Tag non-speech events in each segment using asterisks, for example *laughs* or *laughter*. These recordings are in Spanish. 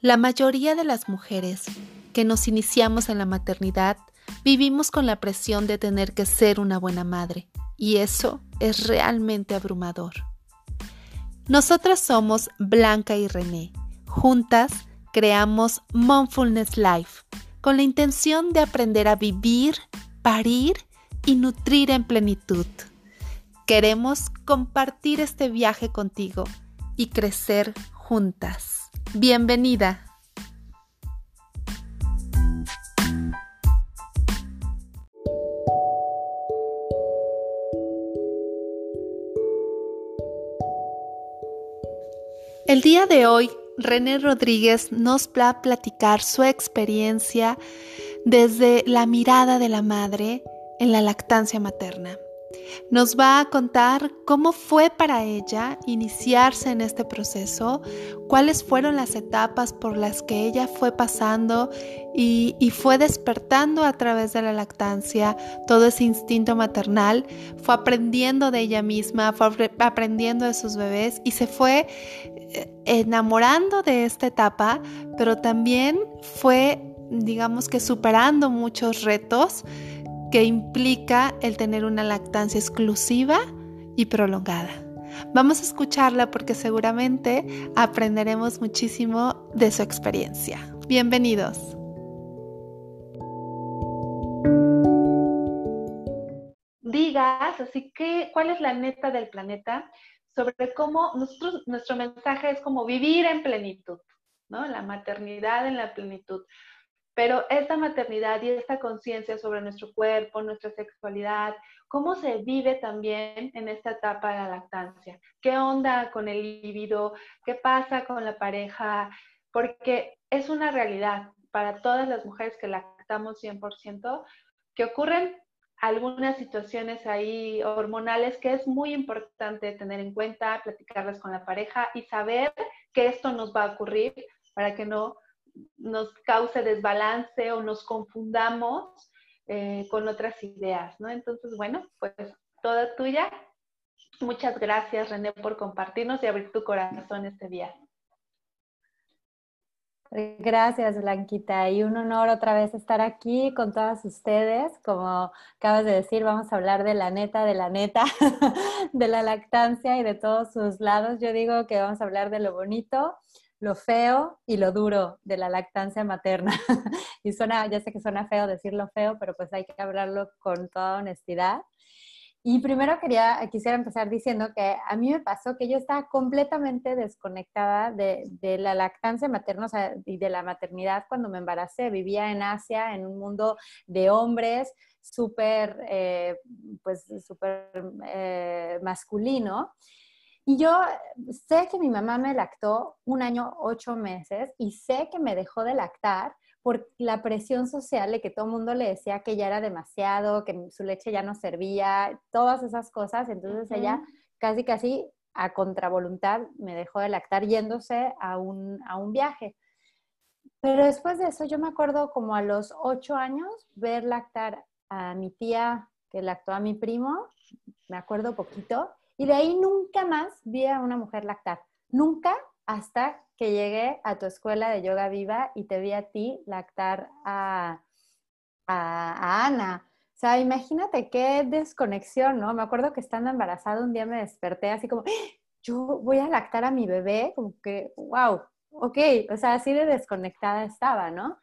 La mayoría de las mujeres que nos iniciamos en la maternidad vivimos con la presión de tener que ser una buena madre y eso es realmente abrumador. Nosotras somos Blanca y René. Juntas creamos Momfulness Life con la intención de aprender a vivir, parir y nutrir en plenitud. Queremos compartir este viaje contigo y crecer juntas. Bienvenida. El día de hoy, René Rodríguez nos va a platicar su experiencia desde la mirada de la madre en la lactancia materna. Nos va a contar cómo fue para ella iniciarse en este proceso, cuáles fueron las etapas por las que ella fue pasando y, fue despertando a través de la lactancia todo ese instinto maternal, fue aprendiendo de ella misma, fue aprendiendo de sus bebés y se fue eh, enamorando de esta etapa, pero también fue, digamos que superando muchos retos que implica el tener una lactancia exclusiva y prolongada. Vamos a escucharla porque seguramente aprenderemos muchísimo de su experiencia. Bienvenidos. Digas, así que, ¿cuál es la neta del planeta? Sobre cómo nuestro mensaje es como vivir en plenitud, ¿no? La maternidad en la plenitud. Pero esta maternidad y esta conciencia sobre nuestro cuerpo, nuestra sexualidad, cómo se vive también en esta etapa de la lactancia. ¿Qué onda con el libido? ¿Qué pasa con la pareja? Porque es una realidad para todas las mujeres que lactamos 100%, que ocurren algunas situaciones ahí hormonales que es muy importante tener en cuenta, platicarlas con la pareja y saber que esto nos va a ocurrir para que no nos cause desbalance o nos confundamos eh, con otras ideas, ¿no? Entonces, bueno, pues toda tuya. Muchas gracias, René, por compartirnos y abrir tu corazón este día. Gracias, Blanquita. Y un honor otra vez estar aquí con todas ustedes. Como acabas de decir, vamos a hablar de la neta, de la neta, *laughs* de la lactancia y de todos sus lados. Yo digo que vamos a hablar de lo bonito, lo feo y lo duro de la lactancia materna. *laughs* y suena, ya sé que suena feo decirlo feo, pero pues hay que hablarlo con toda honestidad. Y primero quería, quisiera empezar diciendo que a mí me pasó que yo estaba completamente desconectada de, la lactancia materna y de la maternidad cuando me embaracé. Vivía en Asia, en un mundo de hombres súper, eh, pues, súper eh, masculino. Y yo sé que mi mamá me lactó un año, ocho meses, y sé que me dejó de lactar por la presión social de que todo el mundo le decía que ya era demasiado, que su leche ya no servía, todas esas cosas. Entonces ella casi, casi a contravoluntad me dejó de lactar yéndose a un, a un viaje. Pero después de eso, yo me acuerdo como a los ocho años ver lactar a mi tía que lactó a mi primo, me acuerdo poquito, y de ahí nunca más vi a una mujer lactar. Nunca hasta que llegué a tu escuela de yoga viva y te vi a ti lactar a, a, Ana. O sea, imagínate qué desconexión, ¿no? Me acuerdo que estando embarazada un día me desperté así como, ¡Ah! yo voy a lactar a mi bebé, como que, wow, ok, o sea, así de desconectada estaba, ¿no?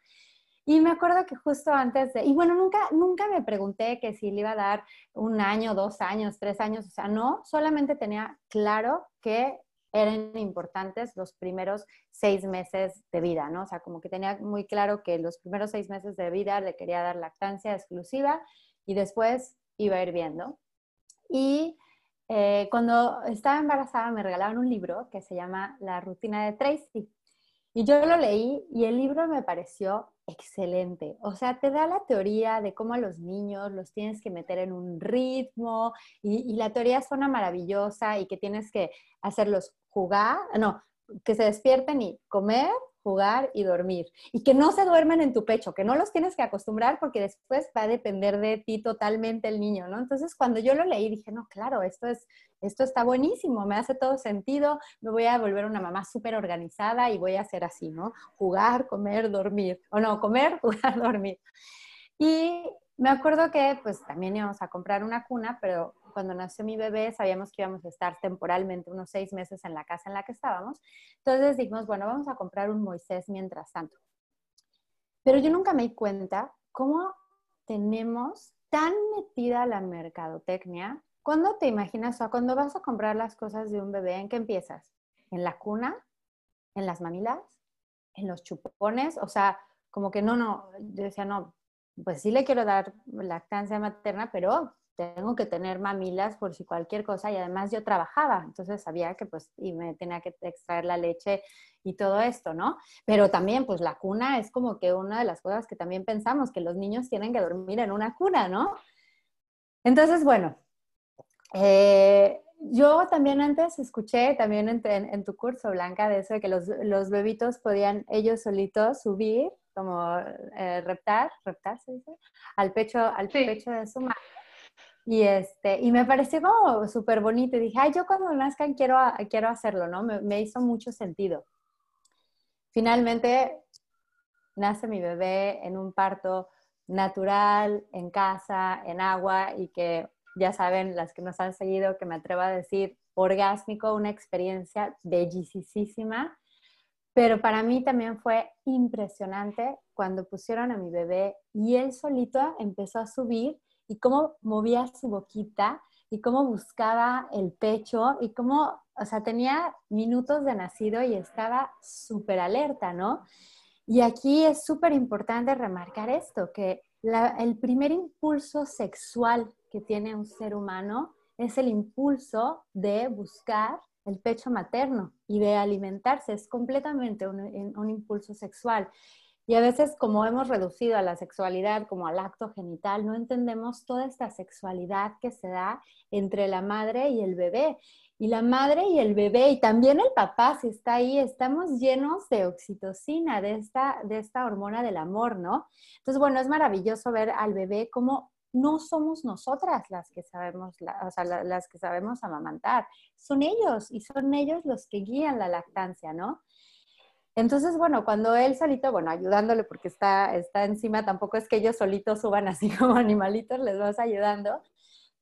Y me acuerdo que justo antes de, y bueno, nunca, nunca me pregunté que si le iba a dar un año, dos años, tres años, o sea, no, solamente tenía claro que eran importantes los primeros seis meses de vida, ¿no? O sea, como que tenía muy claro que los primeros seis meses de vida le quería dar lactancia exclusiva y después iba a ir viendo. Y eh, cuando estaba embarazada me regalaban un libro que se llama La rutina de Tracy. Y yo lo leí y el libro me pareció excelente. O sea, te da la teoría de cómo a los niños los tienes que meter en un ritmo y, la teoría suena maravillosa y que tienes que hacerlos jugar, no, que se despierten y comer, jugar y dormir. Y que no se duermen en tu pecho, que no los tienes que acostumbrar porque después va a depender de ti totalmente el niño, ¿no? Entonces, cuando yo lo leí, dije, no, claro, esto es, esto está buenísimo, me hace todo sentido, me voy a volver una mamá súper organizada y voy a hacer así, ¿no? Jugar, comer, dormir. O no, comer, *laughs* jugar, dormir. Y me acuerdo que pues también íbamos a comprar una cuna, pero cuando nació mi bebé sabíamos que íbamos a estar temporalmente unos seis meses en la casa en la que estábamos. Entonces dijimos, bueno, vamos a comprar un Moisés mientras tanto. Pero yo nunca me di cuenta cómo tenemos tan metida la mercadotecnia. ¿Cuándo te imaginas o cuando vas a comprar las cosas de un bebé, en qué empiezas? ¿En la cuna? ¿En las mamilas? ¿En los chupones? O sea, como que no, no, yo decía, no, pues sí le quiero dar lactancia materna, pero tengo que tener mamilas por si cualquier cosa y además yo trabajaba, entonces sabía que pues y me tenía que extraer la leche y todo esto, ¿no? Pero también pues la cuna es como que una de las cosas que también pensamos, que los niños tienen que dormir en una cuna, ¿no? Entonces, bueno, eh, yo también antes escuché también en, tu curso, Blanca, de eso de que los, los bebitos podían ellos solitos subir como eh, reptar, reptar se dice, al pecho, al pecho de su madre. Y, este, y me pareció como súper bonito. Y dije, ay, yo cuando nazcan quiero, quiero hacerlo, ¿no? Me, me, hizo mucho sentido. Finalmente, nace mi bebé en un parto natural, en casa, en agua, y que ya saben, las que nos han seguido, que me atrevo a decir, orgásmico, una experiencia bellísima pero para mí también fue impresionante cuando pusieron a mi bebé y él solito empezó a subir y cómo movía su boquita y cómo buscaba el pecho y cómo, o sea, tenía minutos de nacido y estaba súper alerta, ¿no? Y aquí es súper importante remarcar esto, que el primer impulso sexual que tiene un ser humano es el impulso de buscar el pecho materno y de alimentarse. Es completamente un, impulso sexual. Y a veces como hemos reducido a la sexualidad como al acto genital, no entendemos toda esta sexualidad que se da entre la madre y el bebé. Y la madre y el bebé, y también el papá, si está ahí, estamos llenos de oxitocina, de esta, de esta hormona del amor, ¿no? Entonces, bueno, es maravilloso ver al bebé como no somos nosotras las que sabemos, o sea, las que sabemos amamantar, son ellos y son ellos los que guían la lactancia, ¿no? Entonces, bueno, cuando él solito, bueno, ayudándole porque está, está encima, tampoco es que ellos solitos suban así *laughs* como animalitos, les vas ayudando,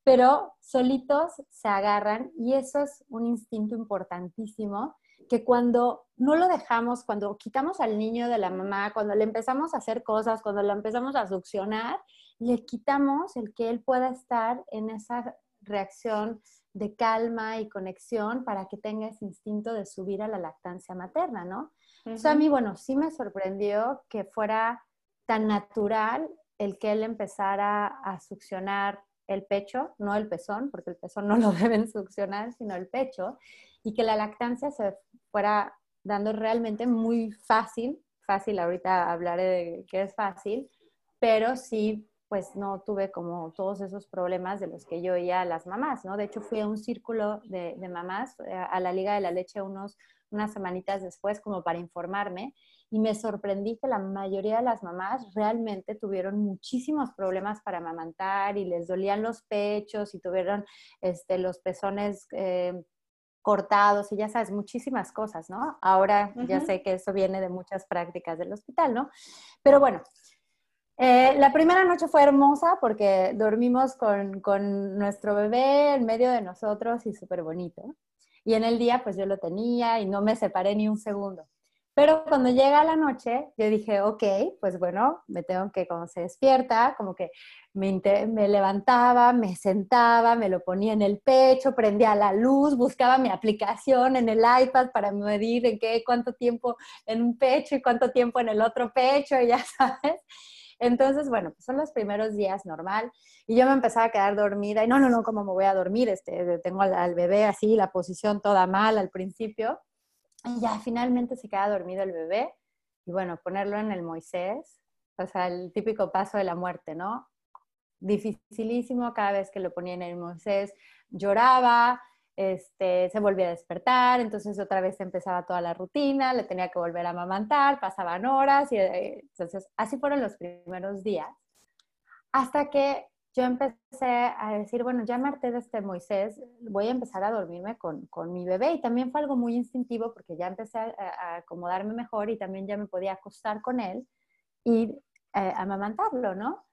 pero solitos se agarran y eso es un instinto importantísimo que cuando no lo dejamos, cuando quitamos al niño de la mamá, cuando le empezamos a hacer cosas, cuando lo empezamos a succionar, le quitamos el que él pueda estar en esa reacción de calma y conexión para que tenga ese instinto de subir a la lactancia materna, ¿no? O sea, a mí, bueno, sí me sorprendió que fuera tan natural el que él empezara a succionar el pecho, no el pezón, porque el pezón no *laughs* lo deben succionar, sino el pecho, y que la lactancia se fuera dando realmente muy fácil, fácil, ahorita hablaré de que es fácil, pero sí pues no tuve como todos esos problemas de los que yo oía a las mamás, ¿no? De hecho, fui a un círculo de, mamás, eh, a la Liga de la Leche unos, unas semanitas después, como para informarme, y me sorprendí que la mayoría de las mamás realmente tuvieron muchísimos problemas para amamantar y les dolían los pechos y tuvieron este, los pezones eh, cortados y ya sabes, muchísimas cosas, ¿no? Ahora ya sé que eso viene de muchas prácticas del hospital, ¿no? Pero bueno, eh, la primera noche fue hermosa porque dormimos con, con nuestro bebé en medio de nosotros y súper bonito. Y en el día pues yo lo tenía y no me separé ni un segundo. Pero cuando llega la noche, yo dije, ok, pues bueno, me tengo que, como se despierta, como que me, me, levantaba, me sentaba, me lo ponía en el pecho, prendía la luz, buscaba mi aplicación en el iPad para medir en qué, cuánto tiempo en un pecho y cuánto tiempo en el otro pecho, y ya *laughs* sabes. Entonces, bueno, pues son los primeros días normal y yo me empezaba a quedar dormida y no, no, no, ¿cómo me voy a dormir? Este, tengo al, bebé así, la posición toda mal al principio. Y ya finalmente se queda dormido el bebé y bueno, ponerlo en el Moisés, o sea, el típico paso de la muerte, ¿no? Dificilísimo cada vez que lo ponía en el Moisés, lloraba, este, se volvía a despertar, entonces otra vez empezaba toda la rutina, le tenía que volver a amamantar, pasaban horas y eh, entonces así fueron los primeros días. Hasta que yo empecé a decir, bueno, ya me harté de este Moisés, voy a empezar a dormirme con, con mi bebé. Y también fue algo muy instintivo porque ya empecé a, acomodarme mejor y también ya me podía acostar con él y eh, amamantarlo, ¿no?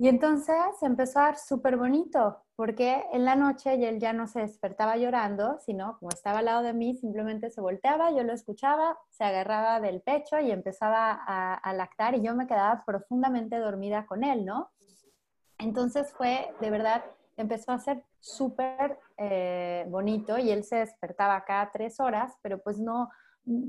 Y entonces empezó a dar súper bonito, porque en la noche él ya no se despertaba llorando, sino como estaba al lado de mí, simplemente se volteaba, yo lo escuchaba, se agarraba del pecho y empezaba a, a lactar y yo me quedaba profundamente dormida con él, ¿no? Entonces fue, de verdad, empezó a ser súper eh, bonito y él se despertaba cada tres horas, pero pues no,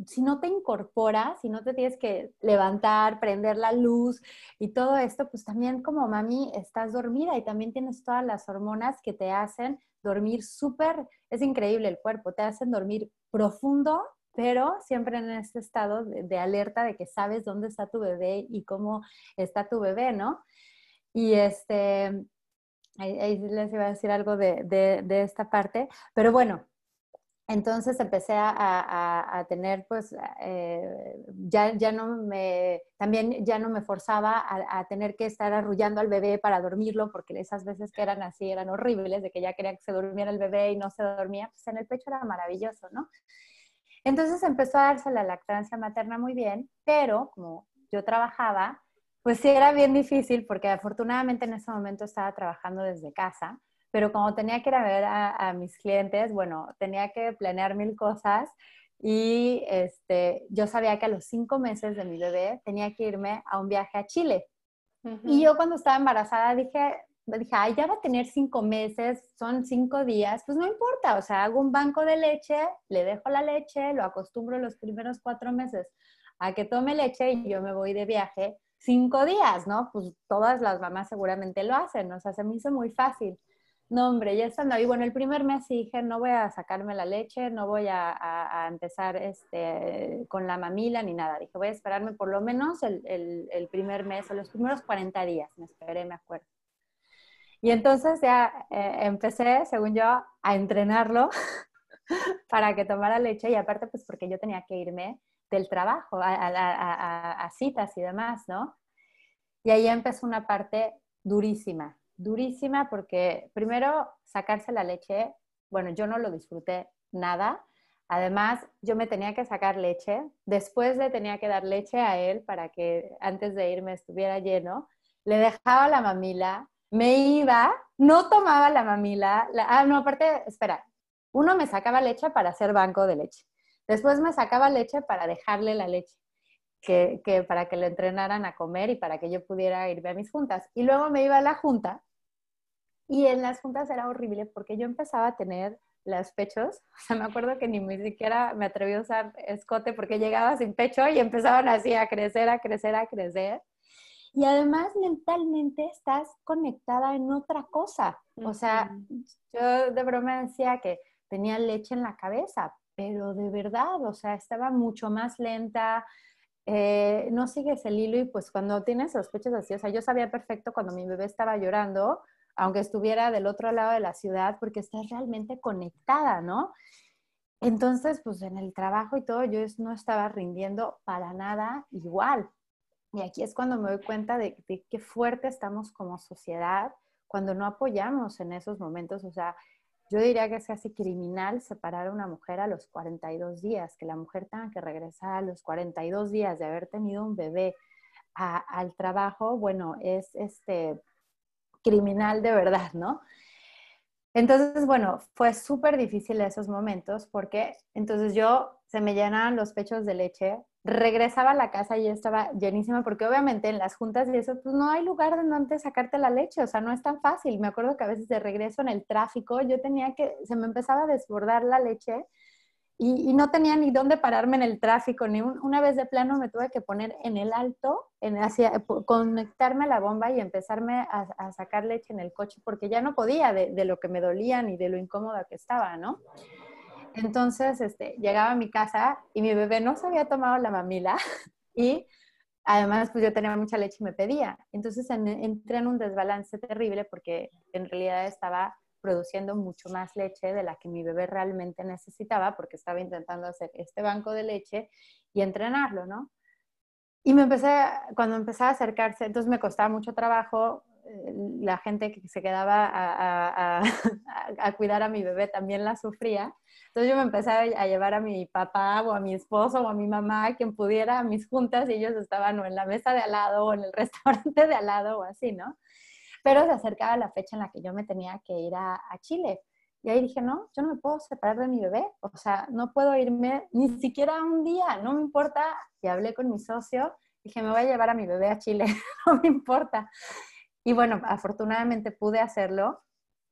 si no te incorporas, si no te tienes que levantar, prender la luz y todo esto, pues también como mami estás dormida y también tienes todas las hormonas que te hacen dormir súper, es increíble el cuerpo, te hacen dormir profundo, pero siempre en este estado de, alerta de que sabes dónde está tu bebé y cómo está tu bebé, ¿no? Y este, ahí, les iba a decir algo de, esta parte, pero bueno, entonces empecé a, tener, pues, eh, ya, ya no me, también ya no me forzaba a, tener que estar arrullando al bebé para dormirlo, porque esas veces que eran así eran horribles, de que ya quería que se durmiera el bebé y no se dormía, pues en el pecho era maravilloso, ¿no? Entonces empezó a darse la lactancia materna muy bien, pero como yo trabajaba, pues sí, era bien difícil porque afortunadamente en ese momento estaba trabajando desde casa, pero como tenía que ir a ver a, mis clientes, bueno, tenía que planear mil cosas y este, yo sabía que a los cinco meses de mi bebé tenía que irme a un viaje a Chile. Y yo cuando estaba embarazada dije, dije, ay, ya va a tener cinco meses, son cinco días, pues no importa, o sea, hago un banco de leche, le dejo la leche, lo acostumbro los primeros cuatro meses a que tome leche y yo me voy de viaje cinco días, ¿no? Pues todas las mamás seguramente lo hacen, o sea, se me hizo muy fácil. No, hombre, ya estando ahí, bueno, el primer mes dije, no voy a sacarme la leche, no voy a, empezar este, con la mamila ni nada. Dije, voy a esperarme por lo menos el, el, primer mes o los primeros 40 días, me esperé, me acuerdo. Y entonces ya eh, empecé, según yo, a entrenarlo *laughs* para que tomara leche y aparte pues porque yo tenía que irme del trabajo, a, citas y demás, ¿no? Y ahí empezó una parte durísima, durísima porque primero sacarse la leche, bueno, yo no lo disfruté nada. Además, yo me tenía que sacar leche, después le tenía que dar leche a él para que antes de irme estuviera lleno. Le dejaba la mamila, me iba, no tomaba la mamila. ah, no, aparte, espera, uno me sacaba leche para hacer banco de leche. Después me sacaba leche para dejarle la leche, que, para que le entrenaran a comer y para que yo pudiera irme a mis juntas. Y luego me iba a la junta y en las juntas era horrible porque yo empezaba a tener los pechos, *laughs* o sea, me acuerdo que ni siquiera me atreví a usar escote porque llegaba sin pecho y empezaban así a crecer, a crecer, a crecer. Y además mentalmente estás conectada en otra cosa. O sea, yo de broma decía que tenía leche en la cabeza, pero de verdad, o sea, estaba mucho más lenta, eh, no sigues el hilo y pues cuando tienes sospechas así, o sea, yo sabía perfecto cuando mi bebé estaba llorando, aunque estuviera del otro lado de la ciudad, porque estás realmente conectada, ¿no? Entonces, pues en el trabajo y todo, yo no estaba rindiendo para nada igual. Y aquí es cuando me doy cuenta de, de qué fuerte estamos como sociedad cuando no apoyamos en esos momentos, o sea, yo diría que es casi criminal separar a una mujer a los 42 días, que la mujer tenga que regresar a los 42 días de haber tenido un bebé al trabajo, bueno, es este criminal de verdad, ¿no? Entonces, bueno, fue súper difícil esos momentos porque entonces yo se me llenaban los pechos de leche, regresaba a la casa y estaba llenísima, porque obviamente en las juntas y eso, pues no hay lugar de donde sacarte la leche, o sea, no es tan fácil. Me acuerdo que a veces de regreso en el tráfico, yo tenía que, se me empezaba a desbordar la leche y, no tenía ni dónde pararme en el tráfico, ni una vez de plano me tuve que poner en el alto, en, hacia, conectarme a la bomba y empezarme a, sacar leche en el coche, porque ya no podía de, de lo que me dolía ni de lo incómoda que estaba, ¿no? Entonces, este, llegaba a mi casa y mi bebé no se había tomado la mamila *laughs* y además pues yo tenía mucha leche y me pedía. Entonces entré en un desbalance terrible porque en realidad estaba produciendo mucho más leche de la que mi bebé realmente necesitaba porque estaba intentando hacer este banco de leche y entrenarlo, ¿no? Y me empecé, cuando empecé a acercarse, entonces me costaba mucho trabajo, eh, la gente que se quedaba a, *laughs* cuidar a mi bebé también la sufría. Entonces yo me empecé a llevar a mi papá o a mi esposo o a mi mamá, quien pudiera, a mis juntas y ellos estaban o en la mesa de al lado o en el *laughs* restaurante de al lado o así, ¿no? Pero se acercaba la fecha en la que yo me tenía que ir a, Chile. Y ahí dije, no, yo no me puedo separar de mi bebé, o sea, no puedo irme ni siquiera un día, no me importa. Y hablé con mi socio, dije, me voy a llevar a mi bebé a Chile, *laughs* no me importa. Y bueno, afortunadamente pude hacerlo.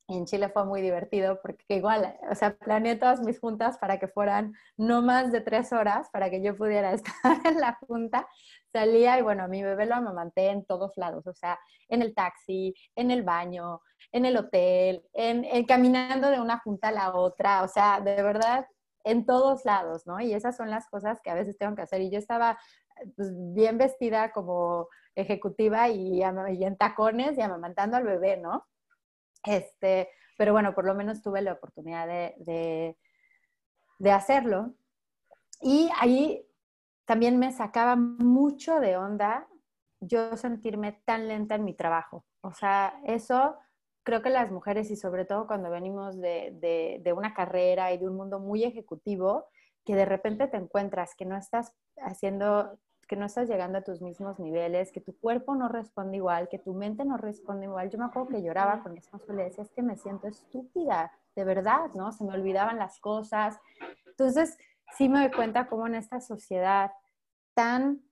En Chile fue muy divertido porque igual, o sea, planeé todas mis juntas para que fueran no más de tres horas para que yo pudiera *laughs* estar en la junta. Salía y bueno, a mi bebé lo amamanté en todos lados, o sea, en el taxi, en el baño, en el hotel, en, caminando de una junta a la otra, o sea, de verdad, en todos lados, ¿no? Y esas son las cosas que a veces tengo que hacer. Y yo estaba pues, bien vestida como ejecutiva y, en tacones y amamantando al bebé, ¿no? Este, pero bueno, por lo menos tuve la oportunidad de, de hacerlo. Y ahí también me sacaba mucho de onda yo sentirme tan lenta en mi trabajo. O sea, eso creo que las mujeres y sobre todo cuando venimos de, de, una carrera y de un mundo muy ejecutivo, que de repente te encuentras que no estás haciendo, que no estás llegando a tus mismos niveles, que tu cuerpo no responde igual, que tu mente no responde igual. Yo me acuerdo que lloraba con mi esposo y le decía, es que me siento estúpida, de verdad, ¿no? Se me olvidaban las cosas. Entonces, sí me doy cuenta cómo en esta sociedad tan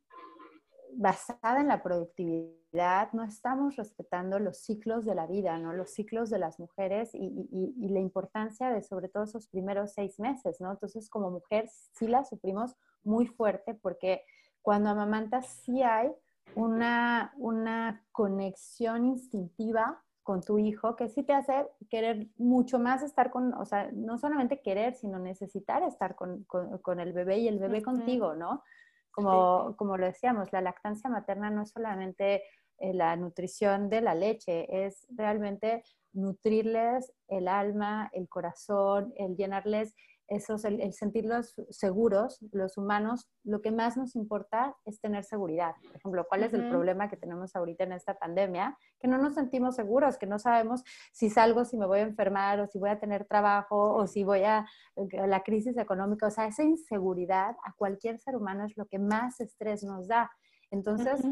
basada en la productividad, no estamos respetando los ciclos de la vida, ¿no? Los ciclos de las mujeres y, la importancia de sobre todo esos primeros seis meses, ¿no? Entonces, como mujer sí la sufrimos muy fuerte porque cuando amamantas sí hay una, una conexión instintiva con tu hijo que sí te hace querer mucho más estar con, o sea, no solamente querer, sino necesitar estar con, con, el bebé y el bebé contigo, ¿no? Como, como lo decíamos, la lactancia materna no es solamente eh, la nutrición de la leche, es realmente nutrirles el alma, el corazón, el llenarles esos, el, sentirlos seguros, los humanos, lo que más nos importa es tener seguridad. Por ejemplo, ¿cuál es el problema que tenemos ahorita en esta pandemia? Que no nos sentimos seguros, que no sabemos si salgo, si me voy a enfermar, o si voy a tener trabajo, o si voy a, la crisis económica. O sea, esa inseguridad a cualquier ser humano es lo que más estrés nos da. Entonces,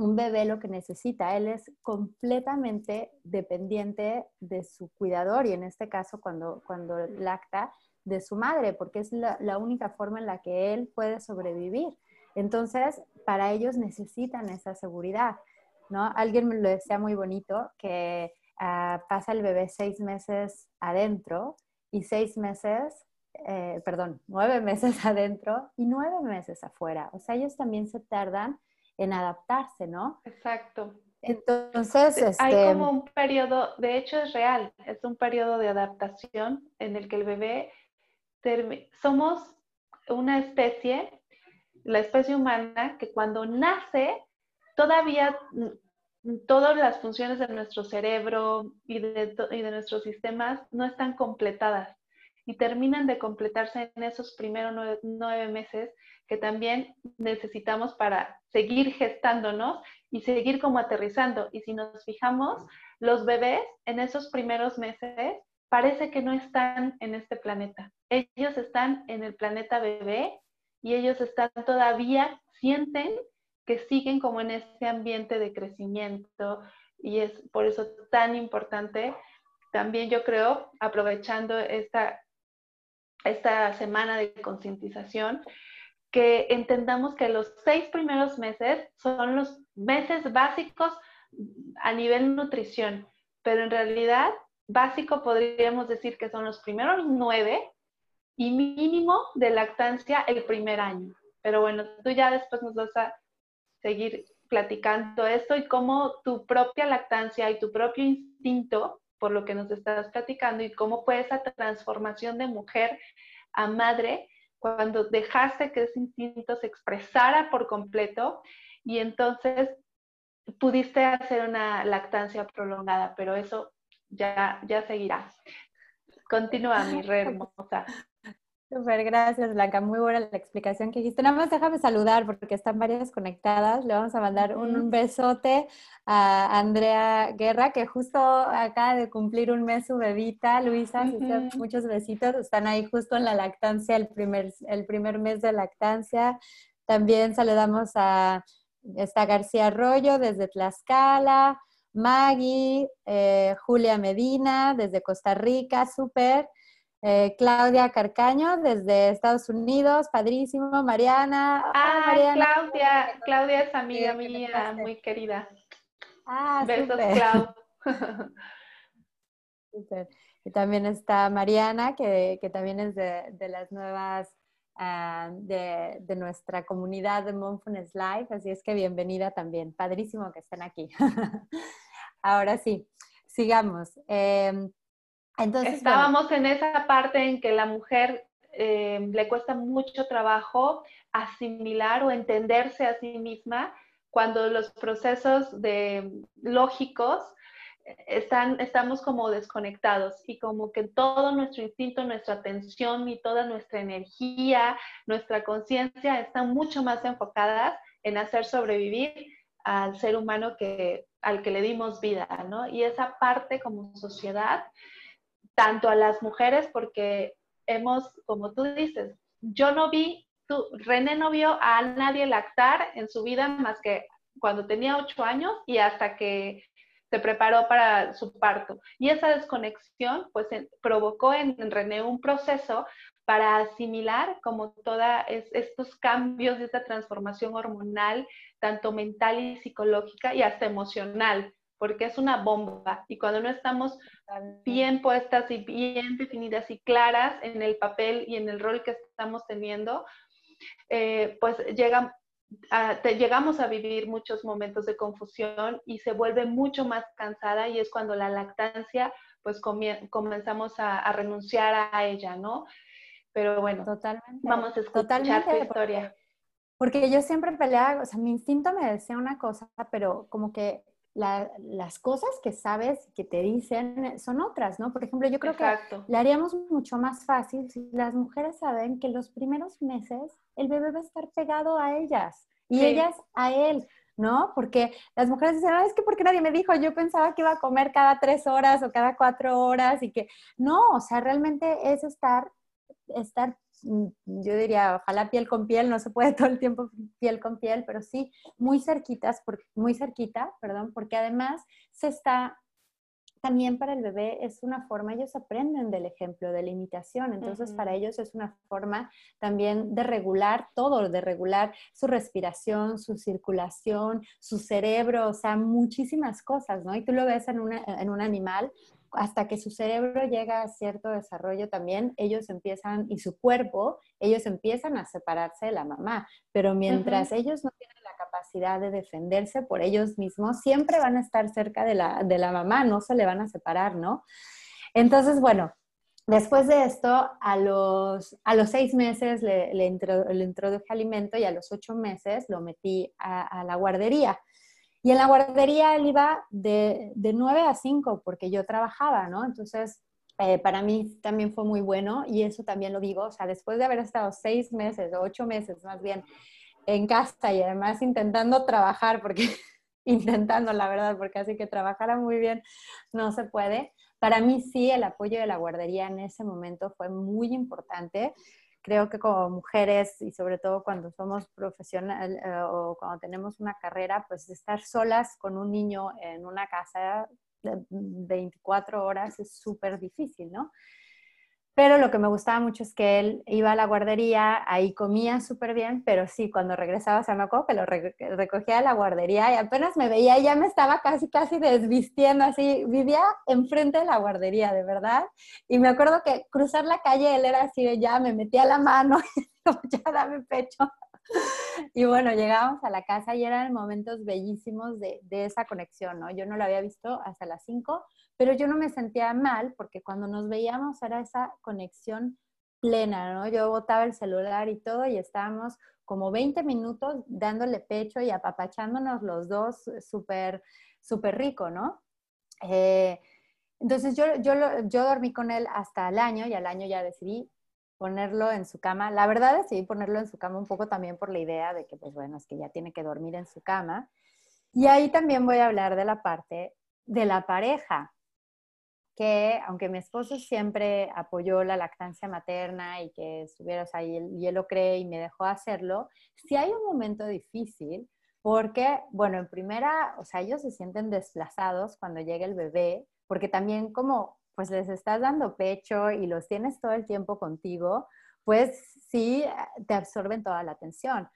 un bebé lo que necesita, él es completamente dependiente de su cuidador y en este caso cuando, cuando lacta, de su madre, porque es la, única forma en la que él puede sobrevivir. Entonces, para ellos necesitan esa seguridad, ¿no? Alguien me lo decía muy bonito, que ah, pasa el bebé seis meses adentro y seis meses, eh, perdón, nueve meses *laughs* adentro y nueve meses afuera. O sea, ellos también se tardan en adaptarse, ¿no? Exacto. Entonces, hay este como un periodo, de hecho es real, es un periodo de adaptación en el que el bebé somos una especie, la especie humana, que cuando nace, todavía todas las funciones de nuestro cerebro y de, nuestros sistemas no están completadas y terminan de completarse en esos primeros nueve, meses que también necesitamos para seguir gestándonos y seguir como aterrizando. Y si nos fijamos, los bebés en esos primeros meses parece que no están en este planeta. Ellos están en el planeta bebé y ellos están todavía, sienten que siguen como en este ambiente de crecimiento y es por eso tan importante también yo creo, aprovechando esta, esta semana de concientización, que entendamos que los seis primeros meses son los meses básicos a nivel nutrición, pero en realidad básico podríamos decir que son los primeros nueve y mínimo de lactancia el primer año. Pero bueno, tú ya después nos vas a seguir platicando esto y cómo tu propia lactancia y tu propio instinto, por lo que nos estás platicando, y cómo fue esa transformación de mujer a madre cuando dejaste que ese instinto se expresara por completo y entonces pudiste hacer una lactancia prolongada, pero eso ya, ya seguirá. Continúa, mi re hermosa. Súper, gracias Blanca, muy buena la explicación que dijiste. Nada más déjame saludar porque están varias conectadas. Le vamos a mandar un, besote a Andrea Guerra, que justo acaba de cumplir un mes su bebita. Luisa, muchos besitos. Están ahí justo en la lactancia, el primer, el primer mes de lactancia. También saludamos a esta García Arroyo desde Tlaxcala, Maggie, eh, Julia Medina desde Costa Rica, súper. Eh, Claudia Carcaño desde Estados Unidos, padrísimo, Mariana. Ah, Claudia, Claudia es amiga mía, muy querida. Ah, Besos, Clau. *laughs* Y también está Mariana, que, también es de, las nuevas ah, de, nuestra comunidad de Monfunes Live, así es que bienvenida también. Padrísimo que estén aquí. *laughs* Ahora sí, sigamos. Em, Estábamos en esa parte en que la mujer eh, le cuesta mucho trabajo asimilar o entenderse a sí misma cuando los procesos de, lógicos estamos como desconectados y como que todo nuestro instinto, nuestra atención y toda nuestra energía, nuestra conciencia están mucho más enfocadas en hacer sobrevivir al ser humano que, al que le dimos vida, ¿no? Y esa parte como sociedad tanto a las mujeres porque hemos, como tú dices, yo no vi, René no vio a nadie lactar en su vida más que cuando tenía ocho años y hasta que se preparó para su parto. Y esa desconexión pues provocó en, René un proceso para asimilar como todos estos cambios de esta transformación hormonal, tanto mental y psicológica y hasta emocional porque es una bomba. Y cuando no estamos bien puestas y bien definidas y claras en el papel y en el rol que estamos teniendo, eh, pues llegamos a vivir muchos momentos de confusión y se vuelve mucho más cansada y es cuando la lactancia, pues comenzamos a, renunciar a ella, ¿no? Pero bueno, totalmente, vamos a escuchar tu historia. Porque, porque yo siempre peleaba, o sea, mi instinto me decía una cosa, pero como que las cosas que sabes que te dicen son otras, ¿no? Por ejemplo, yo creo que le haríamos mucho más fácil si las mujeres saben que los primeros meses el bebé va a estar pegado a ellas y ellas a él, ¿no? Porque las mujeres dicen, es que porque nadie me dijo, yo pensaba que iba a comer cada tres horas o cada cuatro horas y que no, o sea, realmente es estar, estar Mm, yo diría, ojalá piel con piel, no se puede *laughs* todo el tiempo piel con piel, pero sí muy cerquitas, muy cerquita, perdón, porque además se está también para el bebé es una forma, ellos aprenden del ejemplo, de la imitación, entonces para ellos es una forma también de regular todo, de regular su respiración, su circulación, su cerebro, o sea, muchísimas cosas, ¿no? Y tú lo ves en, en un animal, hasta que su cerebro llega a cierto desarrollo también, ellos empiezan, y su cuerpo, ellos empiezan a separarse de la mamá, pero mientras ellos no tienen capacidad de defenderse por ellos mismos, siempre van a estar cerca de la, de la mamá, no se le van a separar, ¿no? Entonces, bueno, Después de esto, a los, a los seis meses le, le, introduje alimento y a los ocho meses lo metí a, a la guardería. Y en la guardería él iba de, de 9 a 5 porque yo trabajaba, ¿no? Entonces, eh, para mí también fue muy bueno y eso también lo digo, o sea, después de haber estado seis meses, ocho meses más bien, en casa y además intentando trabajar, porque *laughs* intentando la verdad, porque así que trabajara muy bien no se puede. Para mí sí, el apoyo de la guardería en ese momento fue muy importante creo que como mujeres y sobre todo cuando somos profesionales eh, o cuando tenemos una carrera, pues estar solas con un niño en una casa de 24 horas es súper difícil, ¿no? Pero lo que me gustaba mucho es que él iba a la guardería, ahí comía súper bien, pero sí, cuando regresaba, o sea, me acuerdo que lo recogía de la guardería y apenas me veía, ya me estaba casi, casi desvistiendo, así, vivía enfrente de la guardería, de verdad. Y me acuerdo que cruzar la calle, él era así, ya me metía la mano, *laughs* ya dame pecho. Y bueno, llegábamos a la casa y eran momentos bellísimos de, de esa conexión, ¿no? Yo no lo había visto hasta las 5, pero yo no me sentía mal porque cuando nos veíamos era esa conexión plena, ¿no? Yo botaba el celular y todo y estábamos como 20 minutos dándole pecho y apapachándonos los dos súper, súper rico, ¿no? Eh, Entonces yo, yo, yo dormí con él hasta el año y al año ya decidí ponerlo en su cama. La verdad decidí ponerlo en su cama un poco también por la idea de que, pues bueno, es que ya tiene que dormir en su cama. Y ahí también voy a hablar de la parte de la pareja, que aunque mi esposo siempre apoyó la lactancia materna y que estuviera, o sea, y él, y él lo cree y me dejó hacerlo, si hay un momento difícil, porque, bueno, en primera, o sea, ellos se sienten desplazados cuando llega el bebé, porque también como pues les estás dando pecho y los tienes todo el tiempo contigo, pues sí te absorben toda la atención,